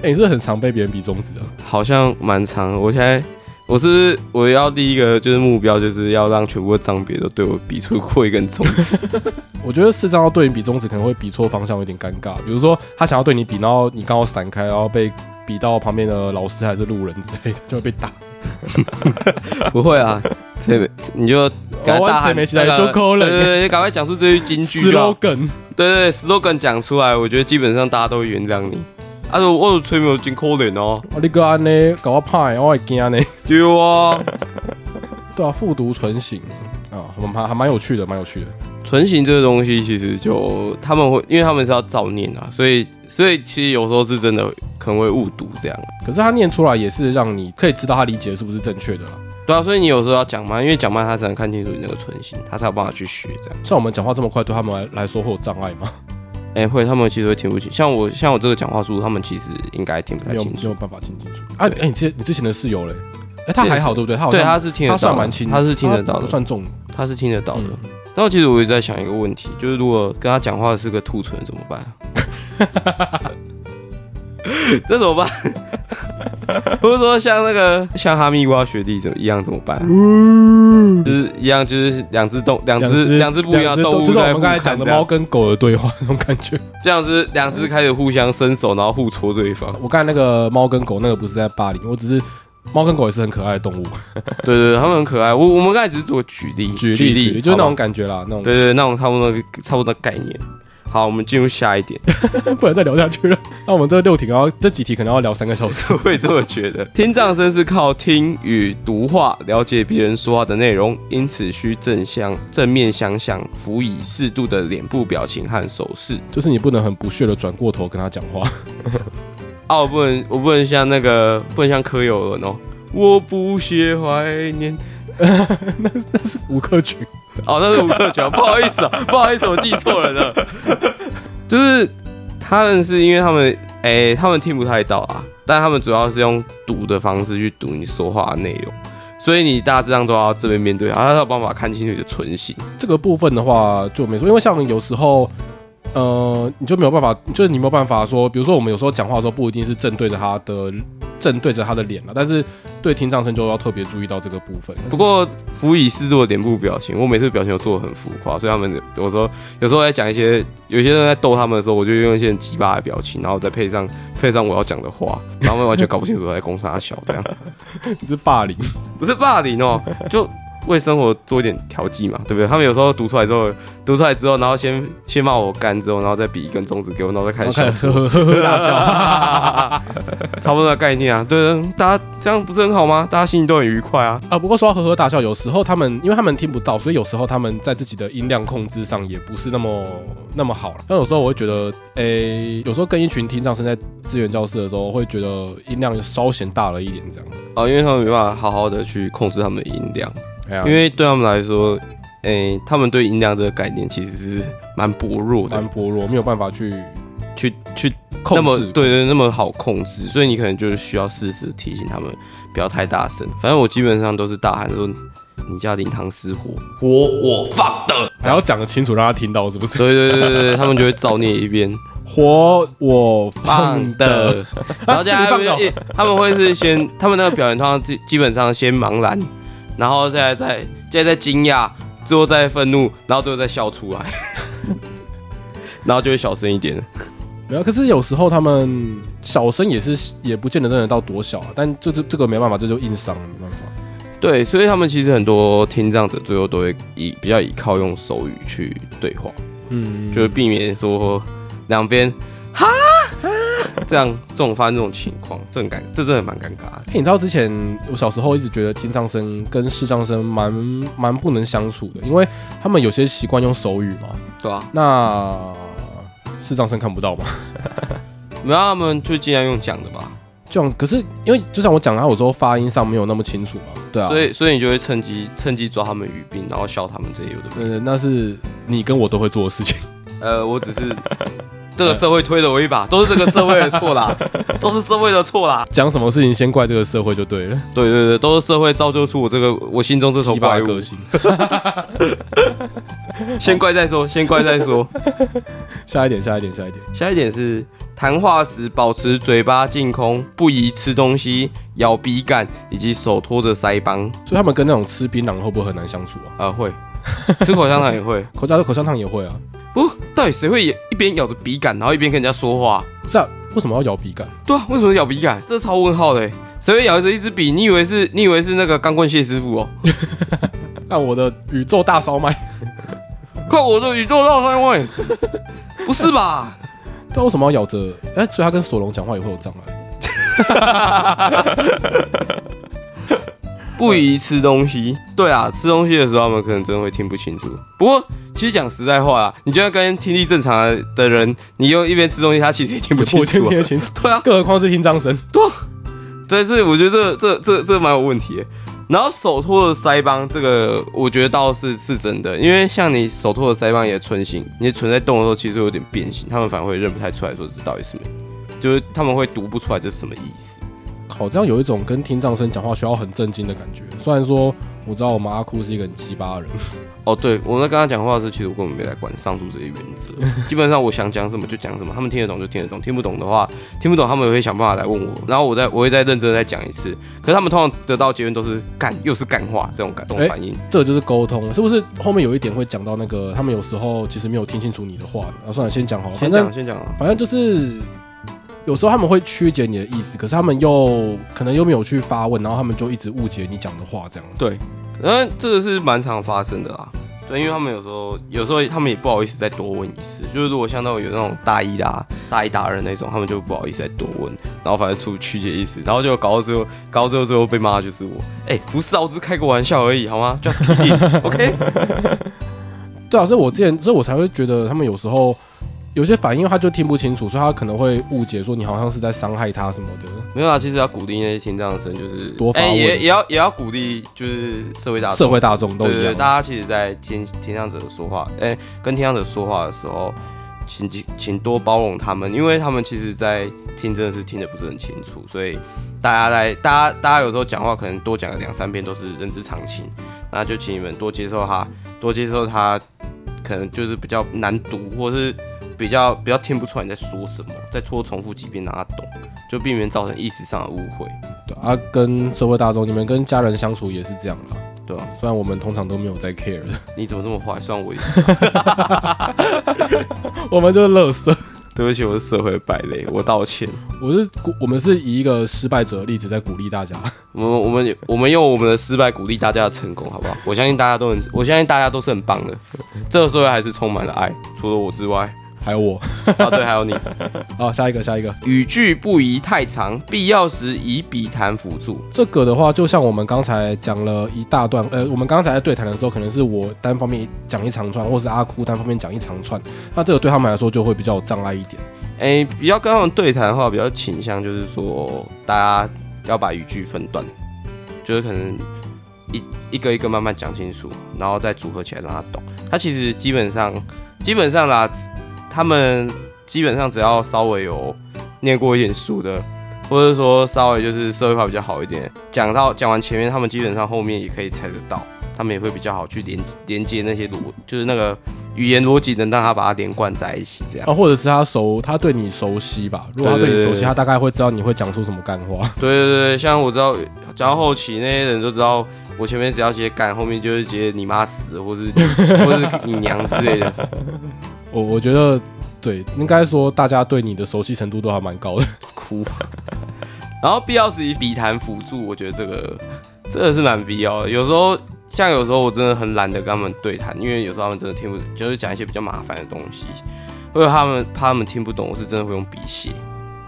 Speaker 1: 哎，你是很常被别人比中指的，
Speaker 2: 好像蛮长。我现在我是我要第一个就是目标，就是要让全部的张别都对我比出过一根中指。
Speaker 1: 我觉得四张要对你比中指可能会比错方向，有点尴尬。比如说他想要对你比，然后你刚好闪开，然后被比到旁边的老师还是路人之类的，就会被打。
Speaker 2: 不会啊，这你就给他大喊
Speaker 1: 没起来就扣了
Speaker 2: 对对对，赶快讲出这句金句
Speaker 1: slogan，
Speaker 2: 对对对，slogan 讲出来，我觉得基本上大家都会原谅你。啊，我我吹没有金扣脸哦，
Speaker 1: 啊，你个安呢搞我派，我会惊呢。
Speaker 2: 对啊，
Speaker 1: 对啊，复读唇形啊，还还蛮有趣的，蛮有趣的。
Speaker 2: 唇形这个东西其实就他们会，因为他们是要照念啊，所以所以其实有时候是真的可能会误读这样。
Speaker 1: 可是他念出来也是让你可以知道他理解是不是正确的啦。
Speaker 2: 对啊，所以你有时候要讲慢，因为讲慢他才能看清楚你那个唇形，他才有办法去学这样。
Speaker 1: 像我们讲话这么快，对他们来来说会有障碍吗？
Speaker 2: 哎、会，他们其实会听不清。像我像我这个讲话速度，他们其实应该听不太清楚。
Speaker 1: 没有办法听清楚啊！哎、你之你之前的室友嘞？哎、他还好对不对？他好
Speaker 2: 对，他是听得到他，
Speaker 1: 算蛮轻的，
Speaker 2: 他是听得到的，
Speaker 1: 他算重。
Speaker 2: 他是听得到的。
Speaker 1: 嗯
Speaker 2: 然后其实我也在想一个问题，就是如果跟他讲话是个兔唇怎么办？这怎么办？或者说像那个像哈密瓜学弟怎么一样怎么办？就是一样，就是两只动两只两只不一样的动物
Speaker 1: 就是我们刚才讲的
Speaker 2: 看
Speaker 1: 猫跟狗的对话那种感觉。
Speaker 2: 这样子，两只开始互相伸手，然后互戳对方。
Speaker 1: 我刚才那个猫跟狗那个不是在巴黎，我只是猫跟狗也是很可爱的动物。
Speaker 2: 对对对，他们很可爱。我我们刚才只是做举例，
Speaker 1: 举例举例，就是那
Speaker 2: 好
Speaker 1: 种感觉啦，那种
Speaker 2: 对对对那种差不多差不多的概念。好，我们进入下一点。
Speaker 1: 不能再聊下去了。那我们这六题，然后这几题可能要聊三个小时。
Speaker 2: 我也这么觉得。听障生是靠听与读话了解别人说话的内容，因此需正向正面想想，辅以适度的脸部表情和手势。
Speaker 1: 就是你不能很不屑的转过头跟他讲话。
Speaker 2: 啊，我不能，我不能像那个，不能像柯有伦哦。我不屑怀念。
Speaker 1: 那那是吴克群，
Speaker 2: 哦，那是吴克群，不好意思啊，不好意思，我记错人了。就是他们是因为他们，哎、他们听不太到啊，但他们主要是用读的方式去读你说话的内容，所以你大致上都要正面面对，然后他有办法看清楚你的唇形。
Speaker 1: 这个部分的话就没错，因为像有时候，呃，你就没有办法，就是你没有办法说，比如说我们有时候讲话的时候不一定是正对着他的正对着他的脸了，但是对听障生就要特别注意到这个部分。
Speaker 2: 不过辅以是做脸部表情，我每次表情都做的很浮夸，所以他们有时候有时候在讲一些有些人在逗他们的时候，我就用一些很鸡巴的表情，然后再配上配上我要讲的话，然后他们完全搞不清楚我在攻杀小这样。
Speaker 1: 你是霸凌，
Speaker 2: 不是霸凌哦，就为生活做一点调剂嘛，对不对？他们有时候读出来之后，读出来之后，然后先先骂我干，之后，然后再比一根中指给我，然后再开
Speaker 1: 然
Speaker 2: 始
Speaker 1: 大笑。
Speaker 2: 差不多的概念啊。对，大家这样不是很好吗？大家心情都很愉快啊。
Speaker 1: 啊，不过说到呵呵大笑，有时候他们因为他们听不到，所以有时候他们在自己的音量控制上也不是那么那么好了。但有时候我会觉得，诶、有时候跟一群听障生在资源教室的时候，会觉得音量稍显大了一点，这样。
Speaker 2: 啊，因为他们没办法好好的去控制他们的音量，因为对他们来说，诶、他们对音量这个概念其实是蛮薄弱的
Speaker 1: 蛮，薄弱，没有办法去
Speaker 2: 去去
Speaker 1: 控制。
Speaker 2: 么对对那么好控制，所以你可能就是需要适时提醒他们不要太大声。反正我基本上都是大喊说：“你家灵堂失火，火我放的。
Speaker 1: 还要讲得清楚，让他听到，是不”是？
Speaker 2: 对对对对对，他们就会造孽一遍
Speaker 1: 火我
Speaker 2: 放
Speaker 1: 放
Speaker 2: 的
Speaker 1: 的，，
Speaker 2: 然后接下来他们会是先他们那个表演通常基基本上先茫然，然后再再再再惊讶，最后再愤怒，然后最后再笑出来，然后就会小声一点。
Speaker 1: 没有。可是有时候他们小声也是也不见得真的到多小啊，但就是这个没办法，这就硬伤了，没办法。
Speaker 2: 对，所以他们其实很多听障者最后都会以比较依靠用手语去对话，
Speaker 1: 嗯，
Speaker 2: 就是避免说两边哈 这样这种发生这种情况，这很尴，这真的蛮尴尬的。
Speaker 1: 欸你知道之前我小时候一直觉得听障生跟视障生蛮蛮不能相处的，因为他们有些习惯用手语嘛，
Speaker 2: 对啊、
Speaker 1: 那视障生看不到吗。
Speaker 2: 没有，他们就尽量用讲的吧。
Speaker 1: 这样可是因为就像我讲，他有时候发音上没有那么清楚嘛，对啊，
Speaker 2: 所以所以你就会趁机趁机抓他们语病，然后笑他们这些有的没的。
Speaker 1: 呃，那是你跟我都会做的事情。
Speaker 2: 呃，我只是这个社会推了我一把，都是这个社会的错啦，都是社会的错啦。
Speaker 1: 讲什么事情先怪这个社会就对了，
Speaker 2: 对对对，都是社会造就出我这个我心中这头
Speaker 1: 鸡巴
Speaker 2: 怪
Speaker 1: 个性。
Speaker 2: 先怪再说，先怪再说。
Speaker 1: 下一点，下一点，下一点。
Speaker 2: 下一点是谈话时保持嘴巴净空，不宜吃东西、咬笔杆以及手托着腮帮。
Speaker 1: 所以他们跟那种吃槟榔会不会很难相处啊？
Speaker 2: 啊，会吃口香糖也会。
Speaker 1: 口加的口香糖也会啊。
Speaker 2: 不，到底谁会也一边咬着笔杆，然后一边跟人家说话？
Speaker 1: 不是啊，为什么要咬笔杆？
Speaker 2: 对啊，为什么咬笔杆？这超问号的欸。谁会咬着一支笔？你以为是你以为是那个钢棍谢师傅哦？
Speaker 1: 按我的宇宙大烧麦，
Speaker 2: 快我的宇宙大三位！不是吧？
Speaker 1: 但为什么要咬着？哎、所以他跟索隆讲话也会有障碍。
Speaker 2: 不宜吃东西。对啊，吃东西的时候他们可能真的会听不清楚。不过其实讲实在话啊，你就算跟听力正常的人，你又一边吃东西，他其实也听不清楚啊、
Speaker 1: 听得清楚，
Speaker 2: 对啊，
Speaker 1: 更何况是听张声。
Speaker 2: 对，所以我觉得这这这这蛮有问题的。然后手托的腮帮，这个我觉得倒是是真的，因为像你手托的腮帮也唇形，你的唇在动的时候其实有点变形，他们反而会认不太出来说是到底是什么，就是他们会读不出来这是什么意思。
Speaker 1: 靠，这样有一种跟听障生讲话需要很震惊的感觉。虽然说我知道我妈阿哭是一个很鸡巴的人，
Speaker 2: 哦，对，我在跟他讲话的时候，其实我根本没来管上述这些原则，基本上我想讲什么就讲什么，他们听得懂就听得懂，听不懂的话，听不懂他们也会想办法来问我，然后我再我会再认真的再讲一次。可是他们通常得到结论都是干又是干话这种感这种
Speaker 1: 哎
Speaker 2: 反应。
Speaker 1: 这就是沟通，是不是？后面有一点会讲到那个，他们有时候其实没有听清楚你的话的。啊，算了，先讲好了。
Speaker 2: 先讲先讲啊，
Speaker 1: 反正就是有时候他们会曲解你的意思，可是他们又可能又没有去发问，然后他们就一直误解你讲的话，这样。
Speaker 2: 对，然后这个是蛮常发生的啦。对，因为他们有时候有时候他们也不好意思再多问一次，就是如果像那种有那种大一的、啊、大一大二那种，他们就不好意思再多问，然后反正出曲解意思，然后就搞到最后，搞到最后最后被骂的就是我。哎、不是啊，我只是开个玩笑而已，好吗？Just kidding，OK？
Speaker 1: 对啊，所以我之前，所以我才会觉得他们有时候有些反应他就听不清楚，所以他可能会误解说你好像是在伤害他什么的。
Speaker 2: 没有啊，其实要鼓励那些听障生，就是哎
Speaker 1: 多发问
Speaker 2: 也也要也要鼓励，就是社会大
Speaker 1: 社会大众都
Speaker 2: 对对对，
Speaker 1: 一样。
Speaker 2: 大家其实，在听听障者说话，哎、跟听障者说话的时候，请请请多包容他们，因为他们其实，在听真的是听得不是很清楚，所以大家在大家大家有时候讲话可能多讲个两三遍都是人之常情，那就请你们多接受他，多接受他，可能就是比较难读，或是比较比较听不出来你在说什么，再多重复几遍让他懂，就避免造成意识上的误会，
Speaker 1: 对啊，跟社会大众，你们跟家人相处也是这样啦。
Speaker 2: 对啊、
Speaker 1: 虽然我们通常都没有在 care 的，
Speaker 2: 你怎么这么坏？虽然我也是。
Speaker 1: 我们就是乐色。
Speaker 2: 对不起，我是社会败类，我道歉。
Speaker 1: 我是鼓我们是以一个失败者的例子在鼓励大家。
Speaker 2: 我们我们我们用我们的失败鼓励大家的成功，好不好？我相信大家都很，我相信大家都是很棒的。这个社会还是充满了爱，除了我之外。
Speaker 1: 还有我，
Speaker 2: 啊，对，还有你。
Speaker 1: 好，下一个，下一个，
Speaker 2: 语句不宜太长，必要时以笔谈辅助。
Speaker 1: 这个的话，就像我们刚才讲了一大段，呃，我们刚才在对谈的时候，可能是我单方面讲一长串，或是阿哭单方面讲一长串，那这个对他们来说就会比较有障碍一点。
Speaker 2: 哎，比较跟他们对谈的话，比较倾向就是说，大家要把语句分段，就是可能一一个一个慢慢讲清楚，然后再组合起来让他懂。他其实基本上基本上啦，他们基本上只要稍微有念过一点书的，或者说稍微就是社会化比较好一点，讲到讲完前面，他们基本上后面也可以猜得到，他们也会比较好去连连接那些逻，就是那个语言逻辑能让他把它连贯在一起，这样。
Speaker 1: 啊，或者是他熟，他对你熟悉吧？如果他对你熟悉，他大概会知道你会讲出什么干话。
Speaker 2: 对对对，像我知道讲到后期那些人都知道，我前面只要接干，后面就是接你妈死，或是或是你娘之类的。
Speaker 1: 我我觉得，对，应该说大家对你的熟悉程度都还蛮高的。
Speaker 2: 哭。然后必要时以笔谈辅助，我觉得这个真的是蛮必要的。有时候像有时候我真的很懒得跟他们对谈，因为有时候他们真的听不，就是讲一些比较麻烦的东西，或者他们怕他们听不懂，我是真的会用笔写。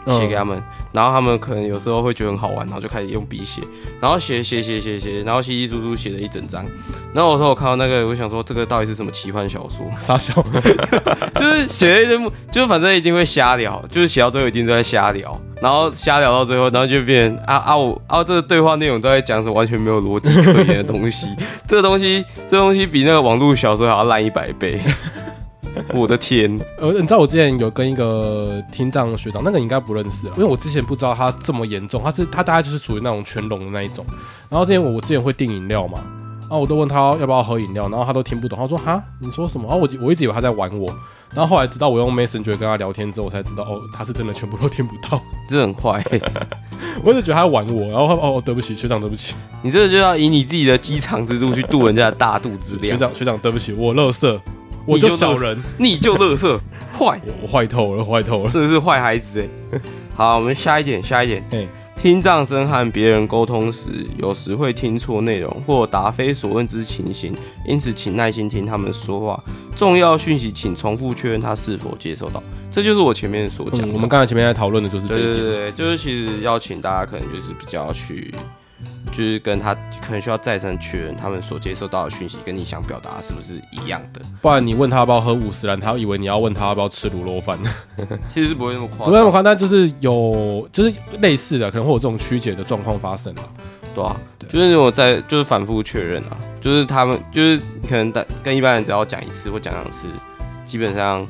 Speaker 2: 写给他们，然后他们可能有时候会觉得很好玩，然后就开始用笔写，然后写写写写写，然后稀稀疏疏写了一整张。然后我说我看到那个，我想说这个到底是什么奇幻小说？
Speaker 1: 傻笑，
Speaker 2: 就是写了一堆，就是反正一定会瞎聊，就是写到最后一定都在瞎聊，然后瞎聊到最后，然后就变啊啊我啊这个对话内容都在讲什么完全没有逻辑可言的东西，这个东西这东西比那个网络小说还要烂一百倍。我的天！
Speaker 1: 呃，你知道我之前有跟一个听障学长，那个你应该不认识了，因为我之前不知道他这么严重，他是他大概就是属于那种全聋的那一种。然后之前我我之前会订饮料嘛，然后我都问他要不要喝饮料，然后他都听不懂，他说哈你说什么？然后我我一直以为他在玩我，然后后来直到我用 Messenger 跟他聊天之后，我才知道哦他是真的全部都听不到，
Speaker 2: 这很快。
Speaker 1: 我一直觉得他在玩我，然后哦对不起学长对不起，
Speaker 2: 你这个就要以你自己的机场之助去度人家的大肚子量。
Speaker 1: 学长学长对不起，我乐色。我就小人，
Speaker 2: 你就乐色，坏，
Speaker 1: 我坏透了，坏透了，
Speaker 2: 真的是坏孩子哎。好，我们下一点，下一点。哎，听障生和别人沟通时，有时会听错内容或答非所问之情形，因此请耐心听他们说话。重要讯息，请重复确认他是否接收到。这就是我前面所讲。
Speaker 1: 我们刚才前面在讨论的就是这一点。
Speaker 2: 对对对，就是其实要请大家，可能就是比较去。就是跟他可能需要再三确认，他们所接收到的讯息跟你想表达是不是一样的？
Speaker 1: 不然你问他要不要喝五十兰，他以为你要问他要不要吃卤肉饭。
Speaker 2: 其实不会那么夸，
Speaker 1: 不会那么夸，但就是有就是类似的，可能会有这种曲解的状况发生啊。
Speaker 2: 对啊，就是那种在就是反复确认啊，就是他们就是可能跟一般人只要讲一次或讲两次，基本上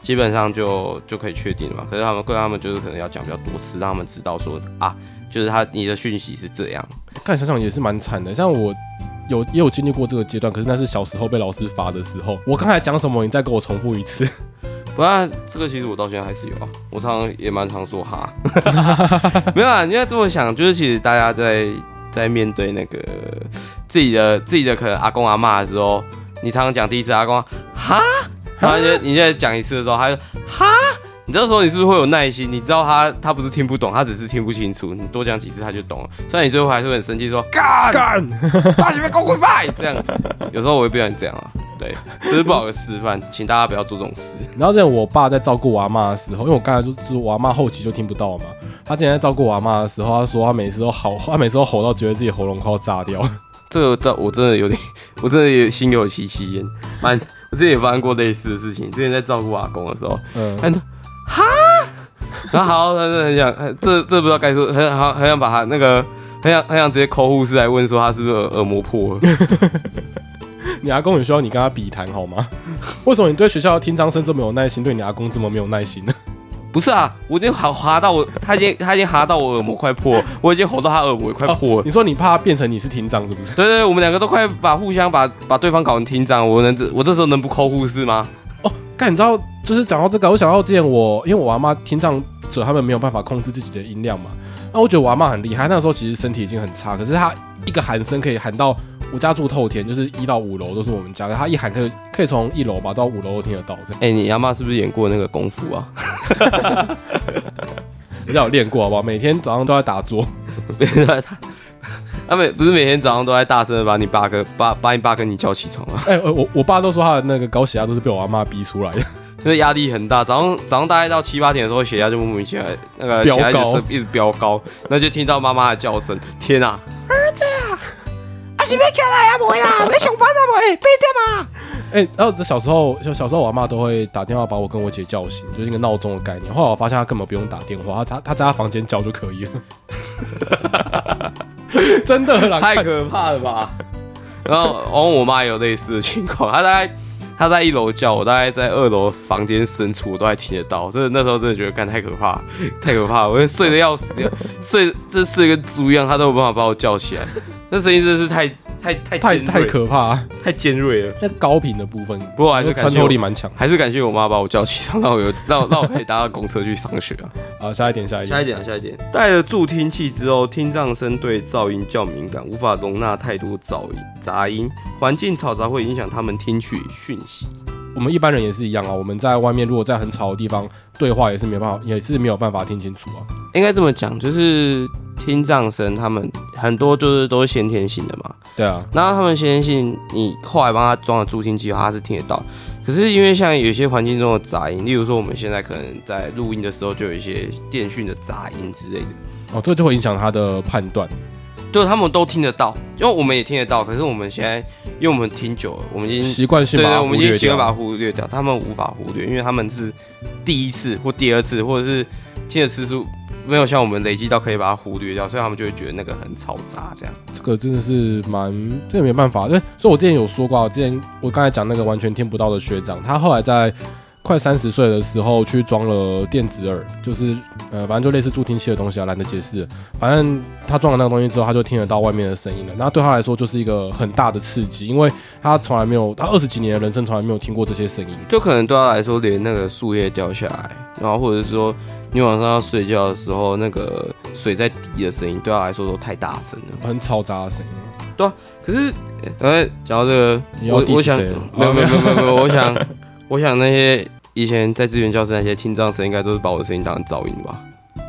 Speaker 2: 基本上就就可以确定了嘛。可是他们跟他们就是可能要讲比较多次，让他们知道说啊。就是他，你的讯息是这样。
Speaker 1: 看想想也是蛮惨的，像我有也有经历过这个阶段，可是那是小时候被老师罚的时候。我刚才讲什么，你再给我重复一次。
Speaker 2: 不然这个其实我到现在还是有啊，我常常也蛮常说哈。没有啊，你要这么想，就是其实大家在在面对那个自己的自己的可能阿公阿妈的时候，你常常讲第一次阿公哈，然后你你现在讲一次的时候，他就哈。你这时候你是不是会有耐心？你知道他他不是听不懂，他只是听不清楚。你多讲几次他就懂了。虽然你最后还是会很生气，说 干干，大学被公会败这样。有时候我也不想这样啊，对，这是不好的示范，请大家不要做这种事。
Speaker 1: 然后在我爸在照顾我阿妈的时候，因为我刚才说就是我阿妈后期就听不到嘛，他之前在照顾我阿妈的时候，他说他每次都吼，他每次都吼到觉得自己喉咙快要炸掉。
Speaker 2: 这个我真的有点，我真的也心有戚戚焉。蛮，我之前也发生过类似的事情。之前在照顾阿公的时候，嗯。哈，然后好，他是很想，这这不知道该说，很好，很想把他那个，很想很想直接抠护士来问说他是不是耳膜破了。
Speaker 1: 你阿公也需要你跟他比谈好吗？为什么你对学校的听障生这么有耐心，对你阿公这么没有耐心呢？
Speaker 2: 不是啊，我已经好哈到我，他已经他已经哈到我耳膜快破，我已经吼到他耳膜快破。
Speaker 1: 你说你怕变成你是听障是不是？
Speaker 2: 对对，我们两个都快把互相把把对方搞成听障，我能这我这时候能不抠护士吗？
Speaker 1: 哦，干你知道。就是讲到这个，我想到之前我，因为我阿妈听障者，他们没有办法控制自己的音量嘛。那我觉得我阿妈很厉害，那个时候其实身体已经很差，可是她一个喊声可以喊到我家住透天，就是一到五楼都是我们家，她一喊可以可以从一楼吧到五楼都听得到。
Speaker 2: 哎，你阿妈是不是演过那个功夫啊？
Speaker 1: 比较有练过好不好？每天早上都在打坐。
Speaker 2: 他每不是每天早上都在大声的把你爸跟把把你爸跟你叫起床啊？
Speaker 1: 哎，我我爸都说他的那个高血压都是被我阿妈逼出来的，
Speaker 2: 因为压力很大。早上早上大概到七八点的时候，血压就莫名其妙那个
Speaker 1: 血压，
Speaker 2: 一直飙高，那就听到妈妈的叫声。天啊，
Speaker 3: 儿子啊，阿是要起来啊，不会啦，要上班啊，不会，别点嘛。
Speaker 1: 哎，然后这小时候，就小时候我阿妈都会打电话把我跟我姐叫醒，就是一个闹钟的概念。后来我发现她根本不用打电话，她她在她房间叫就可以了。真的啦
Speaker 2: 太可怕了吧！然后，然后我妈也有类似的情况，她在他在一楼叫我，大概在二楼房间深处我都还听得到。真的那时候真的觉得干太可怕，太可怕！我睡得要死，睡这睡跟猪一样，他都有办法把我叫起来。那声音真的是太……太太
Speaker 1: 太太可怕，
Speaker 2: 太尖锐了。
Speaker 1: 那高频的部分，
Speaker 2: 不过还是
Speaker 1: 穿透力蛮强，
Speaker 2: 还是感谢我妈把我叫起床，让我有让 让我可以搭到公车去上学啊。
Speaker 1: 好，下一点，下一点，
Speaker 2: 下一点，下一点。戴了助听器之后，听障生对噪音较敏感，无法容纳太多噪音、杂音，环境嘈杂会影响他们听取讯息。
Speaker 1: 我们一般人也是一样啊，我们在外面如果在很吵的地方对话，也是没办法，也是没有办法听清楚啊。
Speaker 2: 应该这么讲，就是。听障生，他们很多就是都是先天性的嘛。
Speaker 1: 对啊。
Speaker 2: 然后他们先天性，你后来帮他装了助听器，他是听得到。可是因为像有些环境中的杂音，例如说我们现在可能在录音的时候就有一些电讯的杂音之类的，
Speaker 1: 哦，这就会影响他的判断。
Speaker 2: 就他们都听得到，因为我们也听得到，可是我们现在因为我们听久了，我们已经
Speaker 1: 习惯性
Speaker 2: 对对，我们已经。习惯把它忽略掉，他们无法忽略，因为他们是第一次或第二次，或者是听的次数没有像我们累积到可以把它忽略掉，所以他们就会觉得那个很嘈杂这样。
Speaker 1: 这个真的是蛮，这个没办法。对，所以我之前有说过啊，我之前我刚才讲那个完全听不到的学长，他后来在快三十岁的时候去装了电子耳，就是呃，反正就类似助听器的东西啊，懒得解释。反正他装了那个东西之后，他就听得到外面的声音了。那对他来说就是一个很大的刺激，因为他从来没有，他二十几年的人生从来没有听过这些声音。
Speaker 2: 就可能对他来说，连那个树叶掉下来，然后或者是说你晚上要睡觉的时候，那个水在滴的声音，对他来说都太大声了。
Speaker 1: 很嘈杂的声音，对啊
Speaker 2: 可是，呃，讲到这个，我我想没有没有没有没有，我想我想那些以前在资源教室那些听障生，应该都是把我的声音当成噪音吧？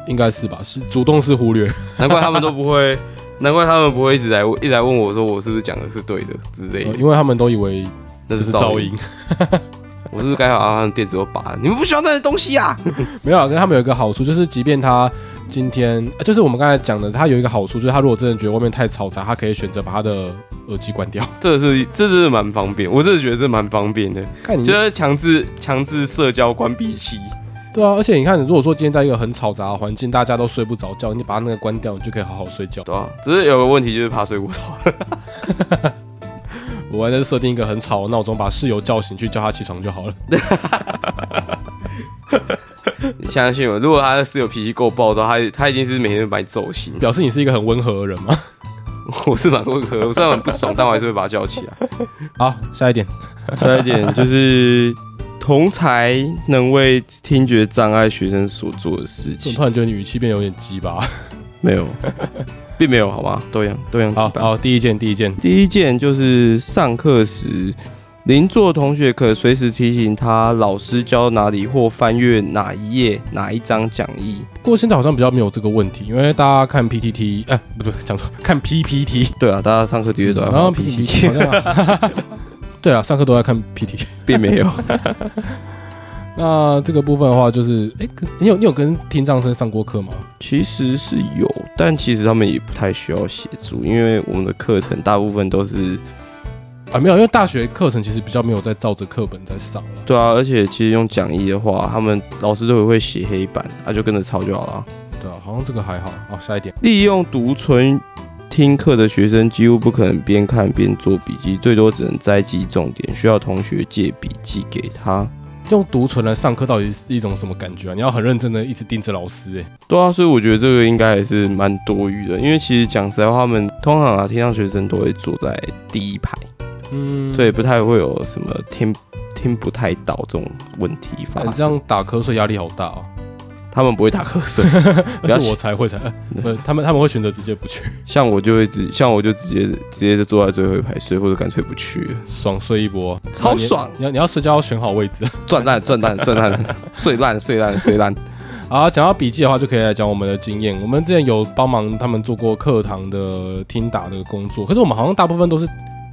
Speaker 1: 应该是吧？是主动是忽略。
Speaker 2: 难怪他们都不会，难怪他们不会一直来一直来问我说我是不是讲的是对的之类的，
Speaker 1: 呃因为他们都以为
Speaker 2: 那是
Speaker 1: 噪音。。
Speaker 2: 我是不是该把他们电子都拔了？你们不需要那些东西呀、
Speaker 1: 没有啊，跟他们有一个好处，就是即便他今天，呃就是我们刚才讲的，他有一个好处，就是他如果真的觉得外面太嘈杂，他可以选择把他的耳机关掉。
Speaker 2: 这是这真的蛮方便，我真的觉得这蛮方便的，
Speaker 1: 看你
Speaker 2: 就是强制强制社交关闭器。
Speaker 1: 对啊，而且你看，如果说今天在一个很嘈杂的环境，大家都睡不着觉，你把那个关掉，你就可以好好睡觉。
Speaker 2: 对啊，只是有个问题就是怕睡过头。
Speaker 1: 我还在设定一个很吵的闹钟，把室友叫醒，去叫他起床就好了。
Speaker 2: 你相信我，如果他的室友脾气够暴躁，他他一定是每天都把你揍醒。
Speaker 1: 表示你是一个很温和的人吗。
Speaker 2: 我是蛮温和的，我虽然很不爽，但我还是会把他叫起来。
Speaker 1: 好，下一点，
Speaker 2: 下一点就是同才能为听觉障碍学生所做的事
Speaker 1: 我
Speaker 2: 情
Speaker 1: 突，然觉得你语气变得有点鸡巴。
Speaker 2: 没有，并没有，好吗？都一样，都一样。
Speaker 1: 好好，第一件，第一件，
Speaker 2: 第一件就是上课时，邻座同学可随时提醒他老师教哪里或翻阅哪一页、哪一张讲义。
Speaker 1: 不过现在好像比较没有这个问题，因为大家看 PPT，哎、不对，讲错，看 PPT，
Speaker 2: 对啊，大家上课的确都在
Speaker 1: 看像 对啊，上课都在看 PPT。
Speaker 2: 并没有。
Speaker 1: 那这个部分的话，就是，哎、可你有你有跟听障生上过课吗？
Speaker 2: 其实是有，但其实他们也不太需要协助，因为我们的课程大部分都是
Speaker 1: 啊，没有，因为大学课程其实比较没有在照着课本在上了。
Speaker 2: 对啊，而且其实用讲义的话，他们老师都会写黑板，啊就跟着抄就好了。
Speaker 1: 对啊，好像这个还好。好，下一点，
Speaker 2: 利用独存听课的学生几乎不可能边看边做笔记，最多只能摘记重点，需要同学借笔记给他。
Speaker 1: 用独存来上课到底是一种什么感觉啊？你要很认真的一直盯着老师、哎，
Speaker 2: 对啊，所以我觉得这个应该还是蛮多余的，因为其实讲实在话，他们通常啊，听障学生都会坐在第一排，
Speaker 1: 嗯，
Speaker 2: 所以不太会有什么听听不太到这种问题发
Speaker 1: 生，这
Speaker 2: 生。
Speaker 1: 样打瞌睡压力好大哦。
Speaker 2: 他们不会打瞌睡，不要
Speaker 1: 要是我才会才，呃，他们他们会选择直接不去，
Speaker 2: 像我就会直，像我就直接直接就坐在最后一排睡，或者干脆不去，
Speaker 1: 爽睡一波，
Speaker 2: 超爽。
Speaker 1: 你要你要睡觉要选好位置。
Speaker 2: 赚烂赚烂赚 烂，睡烂睡烂睡烂。
Speaker 1: 好，讲到笔记的话，就可以来讲我们的经验。我们之前有帮忙他们做过课堂的听打的工作，可是我们好像大部分都是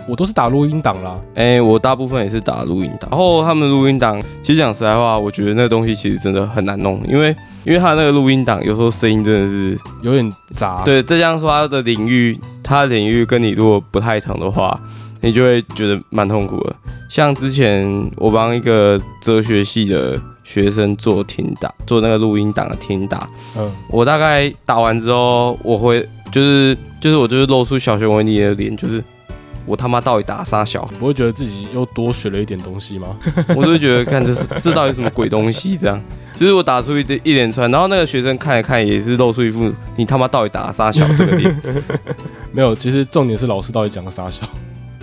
Speaker 1: 我都是打录音档啦。
Speaker 2: 哎、我大部分也是打录音档，然后他们录音档，其实讲实在话，我觉得那个东西其实真的很难弄，因为因为他那个录音档有时候声音真的是，
Speaker 1: 有点杂，，
Speaker 2: 对，这样说他的领域，他的领域跟你如果不太同的话，你就会觉得蛮痛苦的。像之前我帮一个哲学系的学生做听打，做那个录音档的听打，
Speaker 1: 嗯，
Speaker 2: 我大概打完之后，我会就是就是我就是露出小熊维尼的脸，就是我他妈到底打啥小？
Speaker 1: 不会觉得自己又多学了一点东西吗？
Speaker 2: 我就会觉得看这是这到底什么鬼东西这样。就是我打出一一连串，然后那个学生看一看，也是露出一副你他妈到底打啥小这个脸。
Speaker 1: 没有，其实重点是老师到底讲了啥小。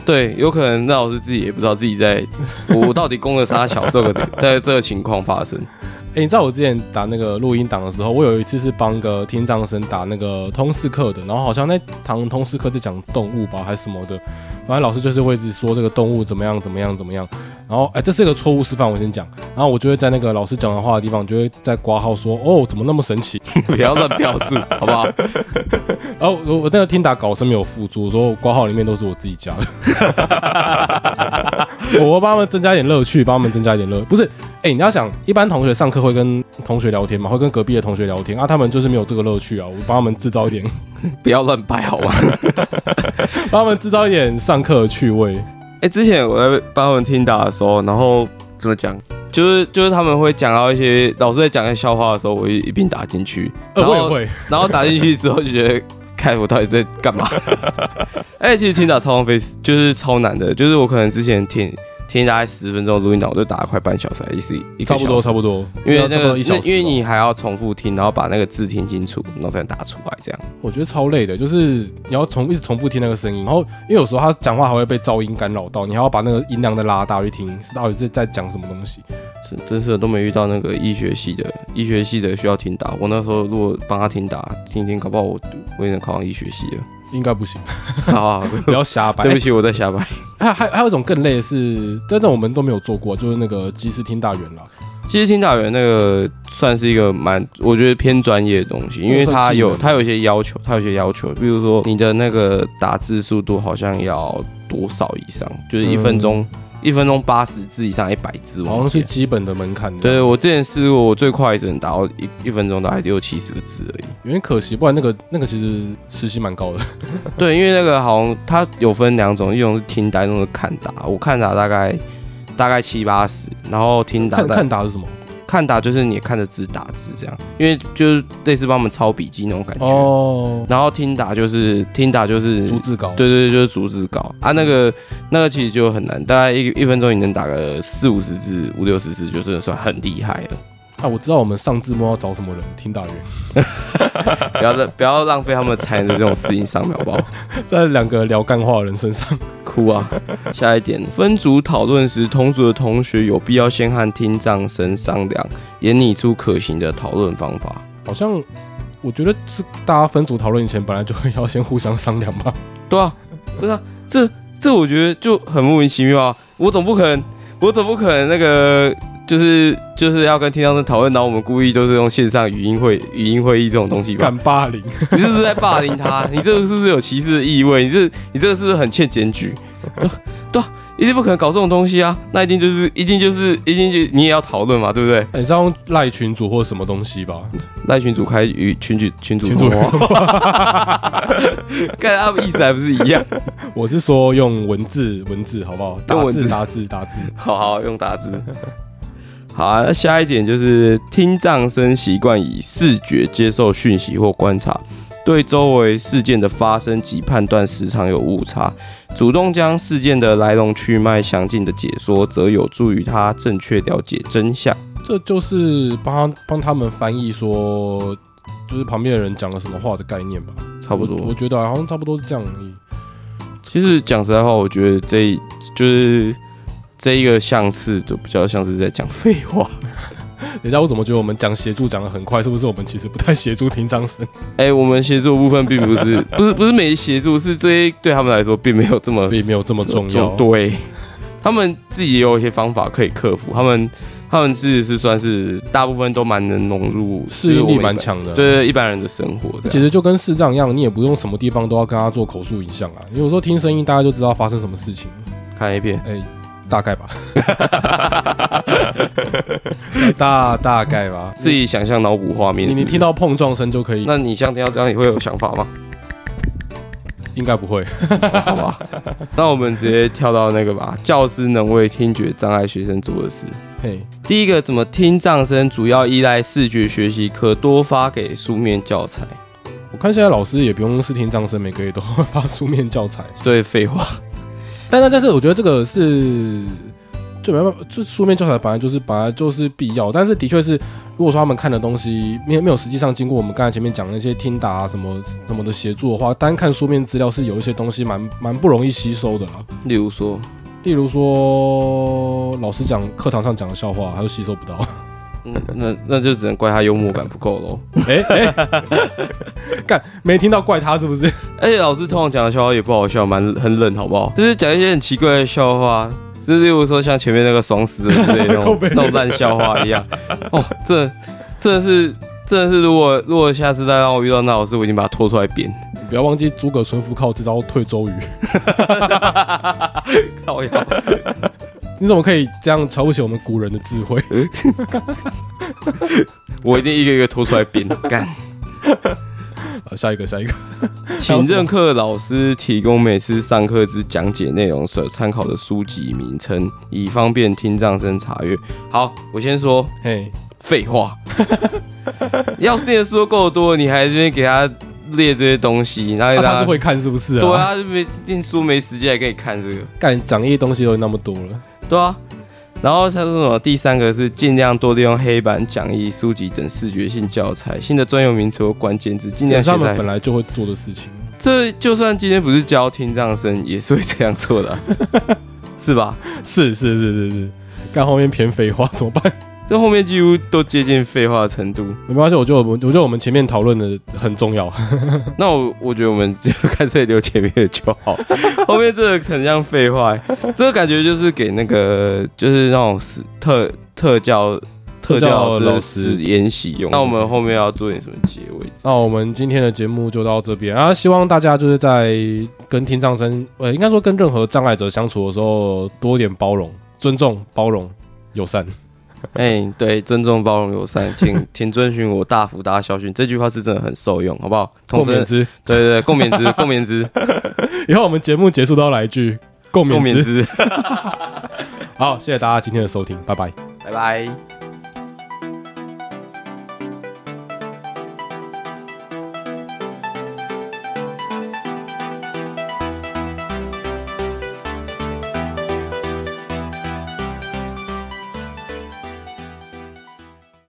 Speaker 2: 对，有可能那老师自己也不知道自己在我到底攻了啥桥这个在这个情况发生。
Speaker 1: 哎、你知道我之前打那个录音档的时候，我有一次是帮个听障生打那个通识课的，然后好像那堂通识课在讲动物吧，还是什么的，反正老师就是会一直说这个动物怎么样怎么样怎么样，然后哎、这是一个错误示范，我先讲，然后我就会在那个老师讲的话的地方，就会在挂号说哦怎么那么神奇，
Speaker 2: 不要乱标注，好不好？
Speaker 1: 然后我我那个听打稿是没有附注，我说挂号里面都是我自己加的，我帮他们增加一点乐趣，帮他们增加一点乐。不是，哎、你要想，一般同学上课会跟同学聊天嘛，会跟隔壁的同学聊天啊，他们就是没有这个乐趣啊。我帮他们制造一点，
Speaker 2: 不要乱掰好吗？
Speaker 1: 帮他们制造一点上课的趣味。
Speaker 2: 哎、之前我在帮他们听打的时候，然后怎么讲？就是就是他们会讲到一些老师在讲一些笑话的时候，我一一并打进去，
Speaker 1: 呃，
Speaker 2: 然后
Speaker 1: 我也会，
Speaker 2: 然后打进去之后就觉得，看我到底在干嘛？哎、其实听打超浪费，就是超难的，就是我可能之前听听大概十分钟的录音档，我就打了快半小时，还是一
Speaker 1: 差不多，差不多，
Speaker 2: 因为那个因为你还要重复听，然后把那个字听清楚，然后才能打出来，这样。
Speaker 1: 我觉得超累的，就是你要重一直重复听那个声音，然后因为有时候他讲话还会被噪音干扰到，你还要把那个音量再拉大去听，到底是在讲什么东西。
Speaker 2: 是真是都没遇到那个医学系的，医学系的需要听打。我那时候如果帮他听打，听听，搞不好我我也能考上医学系了。
Speaker 1: 应该不行，
Speaker 2: 好啊，
Speaker 1: 不要瞎掰。
Speaker 2: 对不起，我在瞎掰。
Speaker 1: 还还还有一种更累的是，但是我们都没有做过，就是那个即时听大员啦。
Speaker 2: 其实听大员那个算是一个蛮，我觉得偏专业的东西，因为它有它有一些要求，它有一些要求，比如说你的那个打字速度好像要多少以上，就是一分钟、一分钟八十字以上一百字，
Speaker 1: 好像是基本的门槛。
Speaker 2: 对，我之前试过，我最快只能达到一一分钟大概六七十个字而已。
Speaker 1: 有点可惜，不然那个那个其实时薪蛮高的。
Speaker 2: 对，因为那个好像它有分两种，一种是听打，一种是看打。我看打大概大概七八十，然后听打
Speaker 1: 看
Speaker 2: 大
Speaker 1: 看打是什么？
Speaker 2: 看打就是你看着字打字这样，因为就是类似帮我们抄笔记那种感觉。
Speaker 1: 哦，
Speaker 2: 然后听打就是听打就是
Speaker 1: 逐字稿。
Speaker 2: 对对对，就是逐字稿啊，那个那个其实就很难，大概一一分钟你能打个四五十字、五六十字，就是算很厉害了。
Speaker 1: 啊，我知道我们上字幕要找什么人听大员，
Speaker 2: 不要不要浪费他们才能这种事情上面，好不好？
Speaker 1: 在两个聊干话的人身上。
Speaker 2: 哭啊！下一点，分组讨论时，同组的同学有必要先和听障生商量，研拟出可行的讨论方法。
Speaker 1: 好像我觉得是大家分组讨论以前，本来就会要先互相商量吧。
Speaker 2: 对啊，不是啊，这这我觉得就很莫名其妙啊！我总不可能，我总不可能那个就是就是要跟听障生讨论，然后我们故意就是用线上语音会语音会议这种东西吧
Speaker 1: 敢？霸凌，
Speaker 2: 你是不是在霸凌他？你这个是不是有歧视的意味？你这你这个是不是很欠检举？对对啊，一定不可能搞这种东西啊！那一定就是一定就是一定就你也要讨论嘛，对不对？
Speaker 1: 你是要用赖群主或什么东西吧？
Speaker 2: 赖群主开与群主群主
Speaker 1: 群主
Speaker 2: 通话，看他们意思还不是一样？
Speaker 1: 我是说用文字文字好不好？打
Speaker 2: 用文字
Speaker 1: 字打字打字。
Speaker 2: 好好用打字。好啊，那下一点就是听障生习惯以视觉接受讯息或观察，对周围事件的发生及判断时常有误差。主动将事件的来龙去脉详尽的解说，则有助于他正确了解真相。
Speaker 1: 这就是帮他帮他们翻译说，就是旁边的人讲了什么话的概念吧。
Speaker 2: 差不多
Speaker 1: 我，我觉得好像差不多是这样而已。
Speaker 2: 其实讲实在话，我觉得这就是这一个像是就比较像是在讲废话。
Speaker 1: 人家我怎么觉得我们讲协助讲的很快？是不是我们其实不太协助听障生，
Speaker 2: 哎、我们协助的部分并不是 不是不是没协助，是这些对他们来说并没有这么
Speaker 1: 并没有这么重要？
Speaker 2: 对，他们自己也有一些方法可以克服，他们他们自己是算是大部分都蛮能融入，
Speaker 1: 适应力蛮
Speaker 2: 强，
Speaker 1: 的。
Speaker 2: 对对一般人的生活。
Speaker 1: 其实就跟视障一样，你也不用什么地方都要跟他做口述影像啊。有时候听声音，大家就知道发生什么事情，
Speaker 2: 看一遍，
Speaker 1: 哎、大概吧，大大概吧。
Speaker 2: 自己想象脑补画面
Speaker 1: 你听到碰撞声就可以，
Speaker 2: 那你像听到这样，你会有想法吗？
Speaker 1: 应该不会。
Speaker 2: 好吧，那我们直接跳到那个吧，教师能为听觉障碍学生做的事。
Speaker 1: 嘿，
Speaker 2: 第一个，怎么听障生主要依赖视觉学习，可多发给书面教材。
Speaker 1: 我看现在老师也不用视听障生，每个月都会发书面教材。
Speaker 2: 所以废话，
Speaker 1: 但但但是我觉得这个是就没办法，就书面教材本来就是本来就是必要，但是的确是，如果说他们看的东西没有没有实际上经过我们刚才前面讲的那些听打啊什么什么的协助的话，单看书面资料是有一些东西蛮蛮不容易吸收的啦。
Speaker 2: 例如说，
Speaker 1: 例如说老师讲课堂上讲的笑话，他就吸收不到。
Speaker 2: 嗯，那那就只能怪他幽默感不够喽。
Speaker 1: 哎哎，干没听到怪他是不是？
Speaker 2: 而且老师通常讲的笑话也不好笑，蛮很冷，好不好？就是讲一些很奇怪的笑话，就是例如说像前面那个爽死的之类的那种
Speaker 1: 靠北
Speaker 2: 那种烂笑话一样。哦，这真的是真的是，如果如果下次再让我遇到那老师，我已经把他拖出来扁。
Speaker 1: 你不要忘记诸葛村夫靠这招退周瑜。
Speaker 2: 靠腰。
Speaker 1: 你怎么可以这样瞧不起我们古人的智慧？
Speaker 2: 我一定一个一个拖出来编 干。
Speaker 1: 好，下一个，下一个。
Speaker 2: 请任课老师提供每次上课之讲解内容所参考的书籍名称，以方便听障生查阅。好，我先说，
Speaker 1: 嘿，
Speaker 2: 废话。要是念的书够多，你还这边给他列这些东西，然后他
Speaker 1: 他是会看是不是啊？
Speaker 2: 对，啊，就没念书没时间还给你看这个，
Speaker 1: 干讲义东西都那么多了，
Speaker 2: 对啊。然后他说什么？第三个是尽量多利用黑板、讲义、书籍等视觉性教材，新的专有名词或关键字尽量写在
Speaker 1: 本来就会做的事情。
Speaker 2: 这就算今天不是教听障生，也是会这样做的啊、是吧？
Speaker 1: 是是是是是，干后面偏废话怎么办？
Speaker 2: 这后面几乎都接近废话的程度。
Speaker 1: 没关系，我觉得我们我觉得我们前面讨论的很重要。
Speaker 2: 那我我觉得我们就干脆留前面的就好，后面这个很像废话，这个感觉就是给那个就是那种是特特教特教老
Speaker 1: 老师
Speaker 2: 师研习用。那我们后面要做点什么结尾？
Speaker 1: 那我们今天的节目就到这边啊，希望大家就是在跟听障生，呃，应该说跟任何障碍者相处的时候，多一点包容、尊重、包容、友善。
Speaker 2: 哎、对，尊重、包容、友善，请请遵循我大福大校训，这句话是真的很受用，好不好？
Speaker 1: 共勉之。
Speaker 2: 对对对，共勉之，共勉之，
Speaker 1: 以后我们节目结束都要来一句共
Speaker 2: 共勉。之，
Speaker 1: 好，谢谢大家今天的收听，拜拜。
Speaker 2: 拜拜。